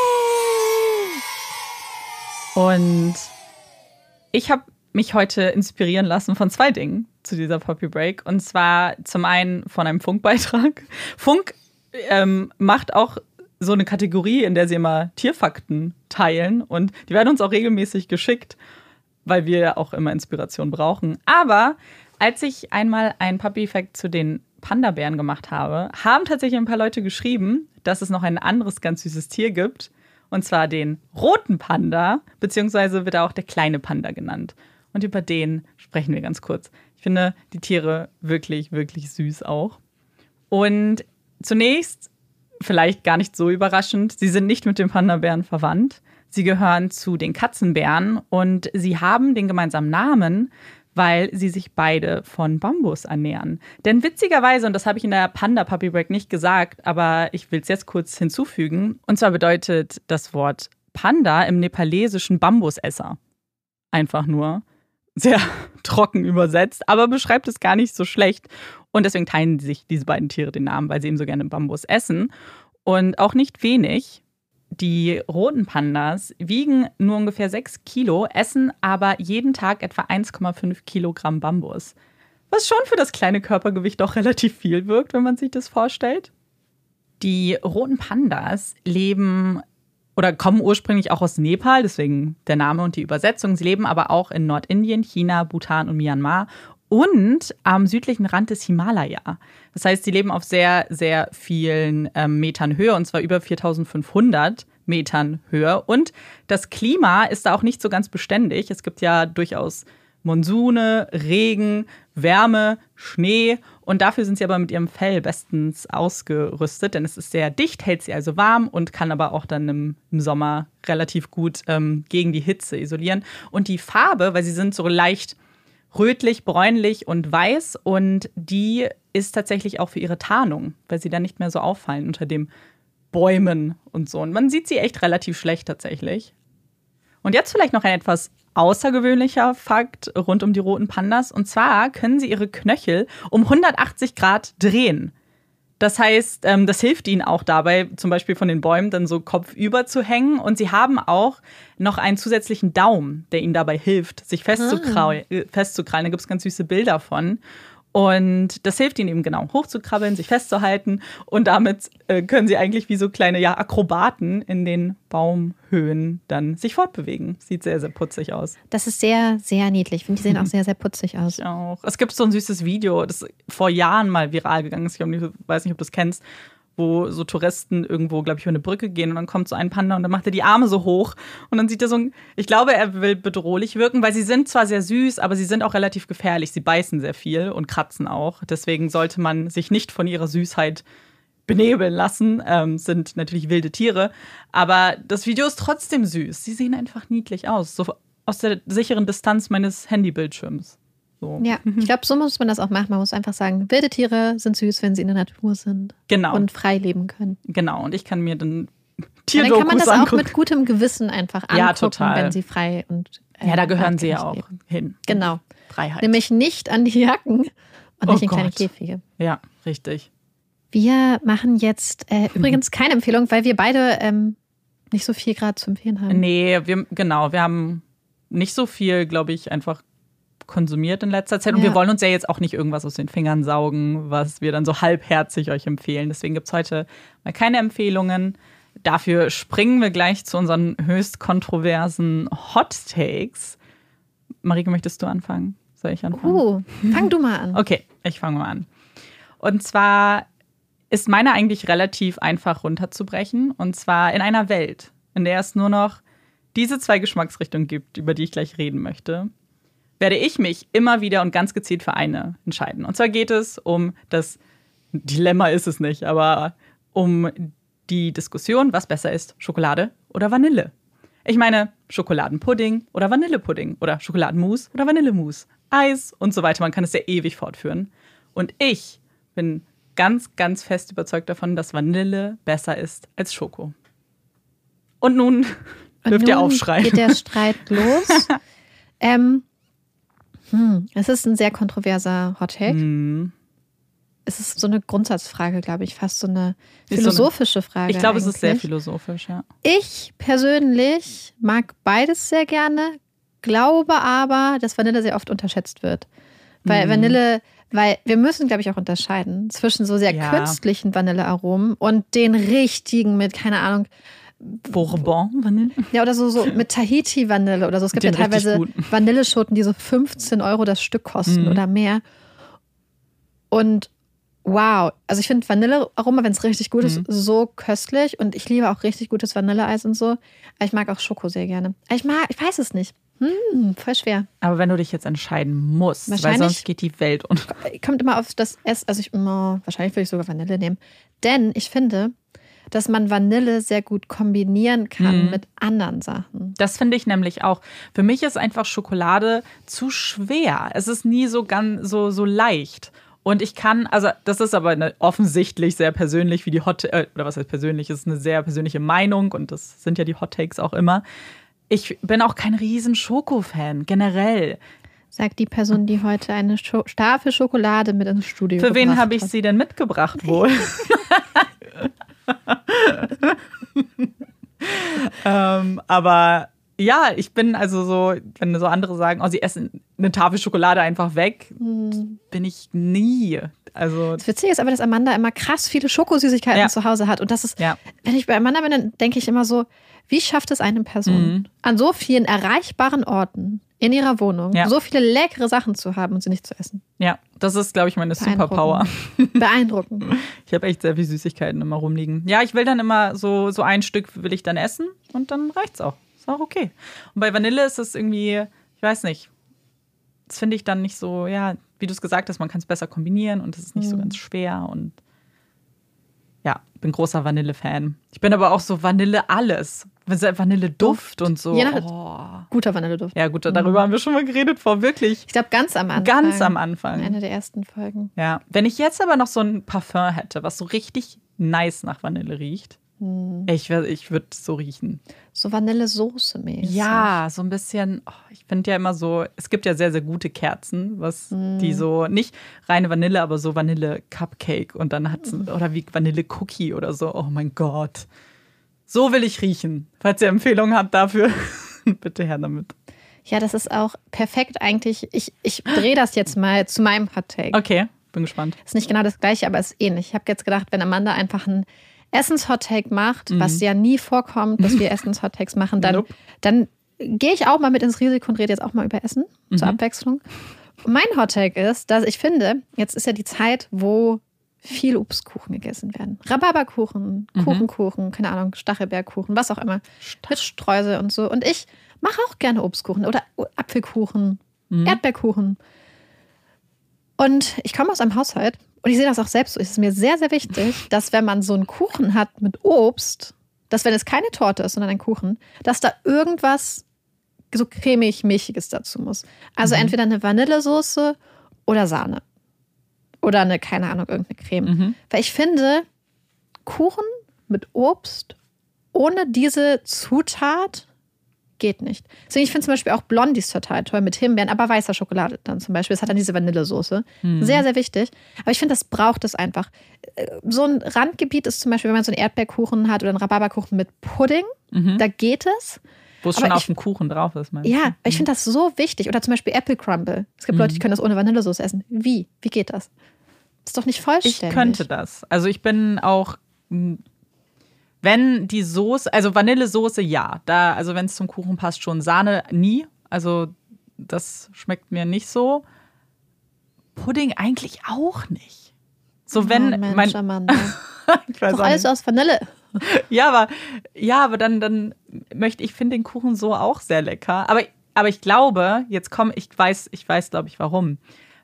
Und ich habe mich heute inspirieren lassen von zwei Dingen zu dieser Puppy Break. Und zwar zum einen von einem Funkbeitrag. Funk ähm, macht auch so eine Kategorie, in der sie immer Tierfakten teilen. Und die werden uns auch regelmäßig geschickt, weil wir ja auch immer Inspiration brauchen. Aber als ich einmal einen Puppy-Fact zu den Panda-Bären gemacht habe, haben tatsächlich ein paar Leute geschrieben, dass es noch ein anderes ganz süßes Tier gibt. Und zwar den roten Panda, beziehungsweise wird er auch der kleine Panda genannt. Und über den sprechen wir ganz kurz. Ich finde die Tiere wirklich, wirklich süß auch. Und zunächst, vielleicht gar nicht so überraschend, sie sind nicht mit dem Panda-Bären verwandt. Sie gehören zu den Katzenbären und sie haben den gemeinsamen Namen, weil sie sich beide von Bambus ernähren. Denn witzigerweise, und das habe ich in der Panda Puppy Break nicht gesagt, aber ich will es jetzt kurz hinzufügen, und zwar bedeutet das Wort Panda im Nepalesischen Bambusesser. Einfach nur sehr trocken übersetzt, aber beschreibt es gar nicht so schlecht. Und deswegen teilen sich diese beiden Tiere den Namen, weil sie eben so gerne Bambus essen. Und auch nicht wenig. Die roten Pandas wiegen nur ungefähr 6 Kilo, essen aber jeden Tag etwa 1,5 Kilogramm Bambus. Was schon für das kleine Körpergewicht auch relativ viel wirkt, wenn man sich das vorstellt. Die roten Pandas leben oder kommen ursprünglich auch aus Nepal, deswegen der Name und die Übersetzung. Sie leben aber auch in Nordindien, China, Bhutan und Myanmar und am südlichen Rand des Himalaya. Das heißt, sie leben auf sehr, sehr vielen ähm, Metern Höhe und zwar über 4500 Metern Höhe. Und das Klima ist da auch nicht so ganz beständig. Es gibt ja durchaus Monsune, Regen, Wärme, Schnee und dafür sind sie aber mit ihrem Fell bestens ausgerüstet, denn es ist sehr dicht, hält sie also warm und kann aber auch dann im, im Sommer relativ gut ähm, gegen die Hitze isolieren. Und die Farbe, weil sie sind so leicht rötlich, bräunlich und weiß und die ist tatsächlich auch für ihre Tarnung, weil sie dann nicht mehr so auffallen unter den Bäumen und so. Und man sieht sie echt relativ schlecht tatsächlich. Und jetzt vielleicht noch ein etwas außergewöhnlicher Fakt rund um die roten Pandas. Und zwar können sie ihre Knöchel um 180 Grad drehen. Das heißt, ähm, das hilft ihnen auch dabei, zum Beispiel von den Bäumen dann so kopfüber zu hängen. Und sie haben auch noch einen zusätzlichen Daumen, der ihnen dabei hilft, sich festzukrallen. Äh, festzukrallen. Da gibt es ganz süße Bilder von. Und das hilft ihnen eben genau, hochzukrabbeln, sich festzuhalten. Und damit äh, können sie eigentlich wie so kleine ja, Akrobaten in den Baumhöhen dann sich fortbewegen. Sieht sehr, sehr putzig aus. Das ist sehr, sehr niedlich. Ich finde, die sehen auch sehr, sehr putzig aus. Auch. Es gibt so ein süßes Video, das vor Jahren mal viral gegangen ist. Ich weiß nicht, ob du es kennst, wo so Touristen irgendwo, glaube ich, über eine Brücke gehen und dann kommt so ein Panda und dann macht er die Arme so hoch und dann sieht er so ein, ich glaube, er will bedrohlich wirken, weil sie sind zwar sehr süß, aber sie sind auch relativ gefährlich. Sie beißen sehr viel und kratzen auch. Deswegen sollte man sich nicht von ihrer Süßheit benebeln lassen. Ähm, sind natürlich wilde Tiere, aber das Video ist trotzdem süß. Sie sehen einfach niedlich aus, so aus der sicheren Distanz meines Handybildschirms. So. Ja, ich glaube, so muss man das auch machen. Man muss einfach sagen, wilde Tiere sind süß, wenn sie in der Natur sind Genau. und frei leben können. Genau, und ich kann mir dann Und dann Tierdokus kann man das auch angucken. mit gutem Gewissen einfach angucken, Ja, total. wenn sie frei und äh, ja, da gehören sie ja auch leben. hin. Genau. Freiheit. Nämlich nicht an die Jacken und Oh nicht in kleine Gott. Käfige. Ja, richtig. Wir machen jetzt äh, übrigens keine Empfehlung, weil wir beide ähm, nicht so viel gerade zu empfehlen haben. Nee, wir, genau, wir haben nicht so viel, glaube ich, einfach konsumiert in letzter Zeit. Und Ja. wir wollen uns ja jetzt auch nicht irgendwas aus den Fingern saugen, was wir dann so halbherzig euch empfehlen. Deswegen gibt es heute mal keine Empfehlungen. Dafür springen wir gleich zu unseren höchst kontroversen Hot Takes. Marike, möchtest du anfangen? Soll ich anfangen? Uh, fang du mal an. Okay, ich fange mal an. Und zwar ist meine eigentlich relativ einfach runterzubrechen. Und zwar in einer Welt, in der es nur noch diese zwei Geschmacksrichtungen gibt, über die ich gleich reden möchte, werde ich mich immer wieder und ganz gezielt für eine entscheiden. Und zwar geht es um das Dilemma ist es nicht, aber um die Diskussion, was besser ist, Schokolade oder Vanille. Ich meine, Schokoladenpudding oder Vanillepudding oder Schokoladenmus oder Vanillemus, Eis und so weiter. Man kann es ja ewig fortführen. Und ich bin ganz, ganz fest überzeugt davon, dass Vanille besser ist als Schoko. Und nun dürft ihr aufschreien. Geht der Streit los? ähm, hm, es ist ein sehr kontroverser Hot Take. Hm. Es ist so eine Grundsatzfrage, glaube ich, fast so eine philosophische Frage. Ich glaube, es ist sehr philosophisch, ja. Ich persönlich mag beides sehr gerne, glaube aber, dass Vanille sehr oft unterschätzt wird. Weil Mhm. Vanille, weil wir müssen, glaube ich, auch unterscheiden zwischen so sehr Ja. künstlichen Vanillearomen und den richtigen mit, keine Ahnung, Bourbon, Vanille. ja, oder so, so mit Tahiti-Vanille oder so. Es gibt Den ja teilweise. Vanilleschoten, die so 15 Euro das Stück kosten Mhm. oder mehr. Und wow, also ich finde Vanillearoma, wenn es richtig gut ist, Mhm. so köstlich. Und ich liebe auch richtig gutes Vanilleeis und so. Aber ich mag auch Schoko sehr gerne. Ich mag, ich weiß es nicht. Hm, voll schwer. Aber wenn du dich jetzt entscheiden musst, weil sonst geht die Welt unter. Kommt immer auf das Essen. Also ich immer, wahrscheinlich würde ich sogar Vanille nehmen. Denn ich finde, dass man Vanille sehr gut kombinieren kann Mhm. mit anderen Sachen. Das finde ich nämlich auch. Für mich ist einfach Schokolade zu schwer. Es ist nie so ganz so, so leicht. Und ich kann, also das ist aber eine, offensichtlich sehr persönlich, wie die Hot, äh, oder was heißt persönlich, ist eine sehr persönliche Meinung und das sind ja die Hot Takes auch immer. Ich bin auch kein riesen Schoko-Fan, generell. Sagt die Person, die heute eine Scho Tafel Schokolade mit ins Studio Für wen habe ich hat. sie denn mitgebracht wohl? ähm, aber ja, ich bin also so, wenn so andere sagen, oh, sie essen eine Tafel Schokolade einfach weg, Hm. bin ich nie. Also Das Witzige ist aber, dass Amanda immer krass viele Schokosüßigkeiten Ja. zu Hause hat. Und das ist, ja, wenn ich bei Amanda bin, dann denke ich immer so, wie schafft es eine Person, Mhm. an so vielen erreichbaren Orten in ihrer Wohnung Ja. so viele leckere Sachen zu haben und sie nicht zu essen? Ja, das ist, glaube ich, meine Superpower. Beeindruckend. Ich habe echt sehr viel Süßigkeiten immer rumliegen. Ja, ich will dann immer so, so ein Stück will ich dann essen und dann reicht's auch. Ist auch okay. Und bei Vanille ist es irgendwie, ich weiß nicht, das finde ich dann nicht so, ja, wie du es gesagt hast, man kann es besser kombinieren und es ist nicht so Mhm. ganz schwer und ja, bin großer Vanille-Fan. Ich bin aber auch so Vanille alles. Vanille-Duft und so. Je nach- oh. Guter Vanilleduft. Ja, gut, darüber haben wir schon mal geredet vor wirklich Ich glaube, ganz am Anfang. ganz am Anfang. Eine der ersten Folgen. Ja, wenn ich jetzt aber noch so ein Parfum hätte, was so richtig nice nach Vanille riecht, Hm. ich, ich würde so riechen. So Vanillesoße mäßig. Ja, so ein bisschen, oh, ich finde ja immer so, es gibt ja sehr, sehr gute Kerzen, was Mhm. die so, nicht reine Vanille, aber so Vanille-Cupcake und dann hat Mhm. oder wie Vanille-Cookie oder so. Oh mein Gott. So will ich riechen. Falls ihr Empfehlungen habt dafür, bitte her damit. Ja, das ist auch perfekt eigentlich. Ich, ich drehe das jetzt mal zu meinem Hot Take. Okay, bin gespannt. Ist nicht genau das gleiche, aber ist ähnlich. Ich habe jetzt gedacht, wenn Amanda einfach einen Essens-Hot-Take macht, was ja nie vorkommt, dass wir Essens-Hot-Takes machen, dann, Nope. dann gehe ich auch mal mit ins Risiko und rede jetzt auch mal über Essen zur Abwechslung. Mein Hot-Take ist, dass ich finde, jetzt ist ja die Zeit, wo viel Obstkuchen gegessen werden. Rhabarberkuchen, Kuchenkuchen, keine Ahnung, Stachelbeerkuchen, was auch immer. Mit Streusel und so. Und ich mache auch gerne Obstkuchen oder Apfelkuchen, Erdbeerkuchen. Und ich komme aus einem Haushalt und ich sehe das auch selbst so. Es ist mir sehr, sehr wichtig, dass wenn man so einen Kuchen hat mit Obst, dass wenn es keine Torte ist, sondern ein Kuchen, dass da irgendwas so cremig milchiges dazu muss. Also entweder eine Vanillesoße oder Sahne. Oder eine, keine Ahnung, irgendeine Creme. Mhm. Weil ich finde, Kuchen mit Obst ohne diese Zutat geht nicht. Deswegen, ich finde zum Beispiel auch Blondies total toll mit Himbeeren, aber weißer Schokolade dann zum Beispiel. Das hat dann diese Vanillesoße. Mhm. Sehr, sehr wichtig. Aber ich finde, das braucht es einfach. Äh, So ein Randgebiet ist zum Beispiel, wenn man so einen Erdbeerkuchen hat oder einen Rhabarberkuchen mit Pudding, da geht es. Wo es schon auf ich- dem Kuchen drauf ist. meinst du? Ja, ich finde das so wichtig. Oder zum Beispiel Apple Crumble. Es gibt Leute, die können das ohne Vanillesoße essen. Wie? Wie geht das? ist doch nicht Ich vollständig. könnte das. Also ich bin auch, mh, wenn die Soße, also Vanillesoße, ja. Da, also wenn es zum Kuchen passt, schon Sahne nie. Also das schmeckt mir nicht so. Pudding eigentlich auch nicht. So wenn oh, Mensch, mein, Amanda. ich weiß Doch alles nicht. aus Vanille. Ja, aber ja, aber dann dann möchte ich finde den Kuchen so auch sehr lecker. Aber aber ich glaube, jetzt komm, ich weiß, ich weiß, glaube ich, warum.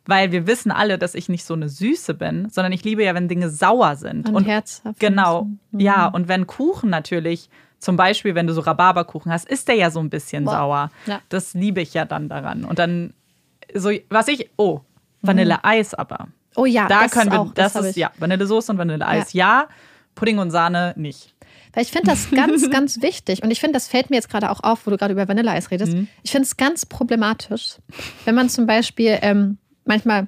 Weil wir wissen alle, dass ich nicht so eine Süße bin, sondern ich liebe ja, wenn Dinge sauer sind. Und herzhaft. Genau, Mhm. ja. Und wenn Kuchen natürlich, zum Beispiel, wenn du so Rhabarberkuchen hast, ist der ja so ein bisschen Boah. sauer. Ja. Das liebe ich ja dann daran. Und dann, so, was ich, oh, Vanilleeis aber. Oh ja, Da das können ist wir, auch, das, hab ist, ja, Vanillesoße und Vanilleeis, ja. Pudding und Sahne nicht. Weil ich finde das ganz, ganz wichtig. Und ich finde, das fällt mir jetzt gerade auch auf, wo du gerade über Vanilleeis redest. Mhm. Ich finde es ganz problematisch, wenn man zum Beispiel, ähm, manchmal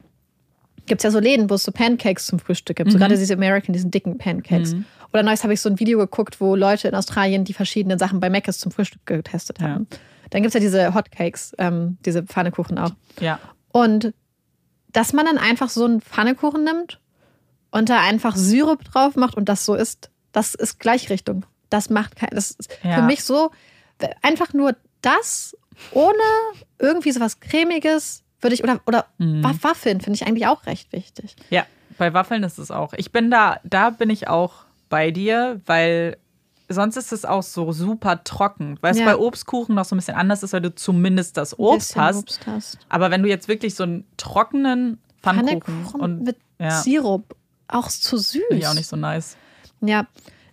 gibt es ja so Läden, wo es so Pancakes zum Frühstück gibt. Mhm. So gerade diese American, diesen dicken Pancakes. Oder neues habe ich so ein Video geguckt, wo Leute in Australien die verschiedenen Sachen bei Mc's zum Frühstück getestet Ja. haben. Dann gibt es ja diese Hotcakes, ähm, diese Pfannekuchen auch. Ja. Und dass man dann einfach so einen Pfannekuchen nimmt und da einfach Syrup drauf macht und das so isst, das ist Gleichrichtung. Das macht kein, das ist Ja. für mich so, einfach nur das ohne irgendwie sowas Cremiges würde ich, oder, oder Mhm. Wa- Waffeln finde ich eigentlich auch recht wichtig. Ja, bei Waffeln ist es auch. Ich bin da, da bin ich auch bei dir, weil sonst ist es auch so super trocken. Weil es Ja. bei Obstkuchen noch so ein bisschen anders ist, weil du zumindest das Obst hast. Obst hast. Aber wenn du jetzt wirklich so einen trockenen Pfannkuchen Pfannekuchen und mit ja. Sirup, auch zu süß. finde ich auch nicht so nice. Ja,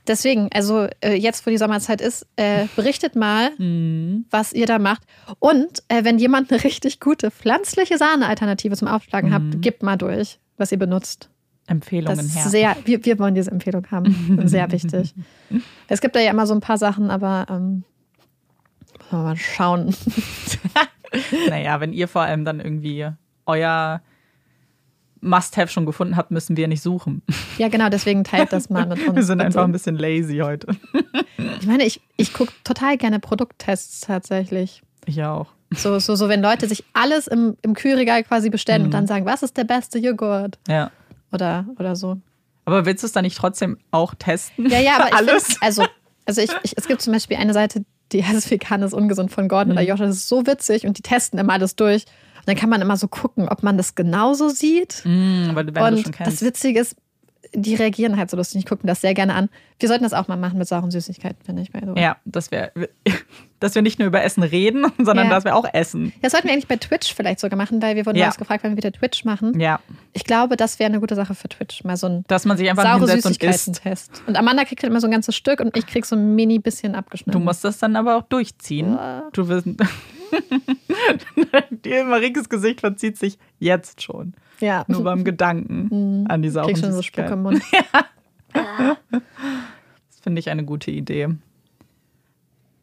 deswegen, also äh, jetzt, wo die Sommerzeit ist, äh, berichtet mal, Mhm. was ihr da macht. Und äh, wenn jemand eine richtig gute pflanzliche Sahne-Alternative zum Aufschlagen Mhm. habt, gebt mal durch, was ihr benutzt. Empfehlungen Das her. sehr, wir, wir wollen diese Empfehlung haben. sehr wichtig. Es gibt da ja immer so ein paar Sachen, aber ähm, mal schauen. Naja, wenn ihr vor allem dann irgendwie euer Must-Have schon gefunden habt, müssen wir nicht suchen. Ja, genau, deswegen teilt das mal mit uns. Wir sind einfach ein bisschen lazy heute. Ich meine, ich, ich gucke total gerne Produkttests tatsächlich. Ich auch. So, so, so, wenn Leute sich alles im, im Kühlregal quasi bestellen Mhm. und dann sagen, was ist der beste Joghurt? Ja. Oder, oder so. Aber willst du es dann nicht trotzdem auch testen? Ja, ja, aber ich Alles? find, also, also ich, ich, es gibt zum Beispiel eine Seite, die heißt Vegan ist ungesund von Gordon Mhm. oder Joshua. Das ist so witzig und die testen immer alles durch. Und dann kann man immer so gucken, ob man das genauso sieht. Mm, weil du, wenn du schon und kennst. das Witzige ist, die reagieren halt so lustig. Die gucken das sehr gerne an. Wir sollten das auch mal machen mit sauren Süßigkeiten, finde ich. Way. Ja, dass wir, dass wir nicht nur über Essen reden, sondern Ja. dass wir auch essen. Das sollten wir eigentlich bei Twitch vielleicht sogar machen, weil wir wurden Ja. gefragt, wenn wir wieder Twitch machen. Ja, Ich glaube, das wäre eine gute Sache für Twitch. Mal so ein dass man sich einfach saure hinsetzt und. Süßigkeiten-Test. Und Amanda kriegt halt immer so ein ganzes Stück und ich krieg so ein mini bisschen abgeschnitten. Du musst das dann aber auch durchziehen. Ja. Du wirst. Die Marikes Gesicht verzieht sich jetzt schon. Ja. Nur beim Gedanken an die sauren Krieg schon so Spuck im Mund. Das finde ich eine gute Idee.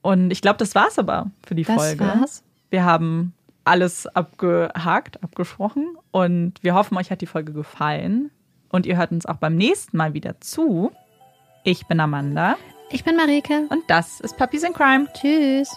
Und ich glaube, das war's aber für die Das Folge. war's. Wir haben alles abgehakt, abgesprochen und wir hoffen, euch hat die Folge gefallen. Und ihr hört uns auch beim nächsten Mal wieder zu. Ich bin Amanda Ich bin Marike. und das ist Puppies in Crime. Tschüss.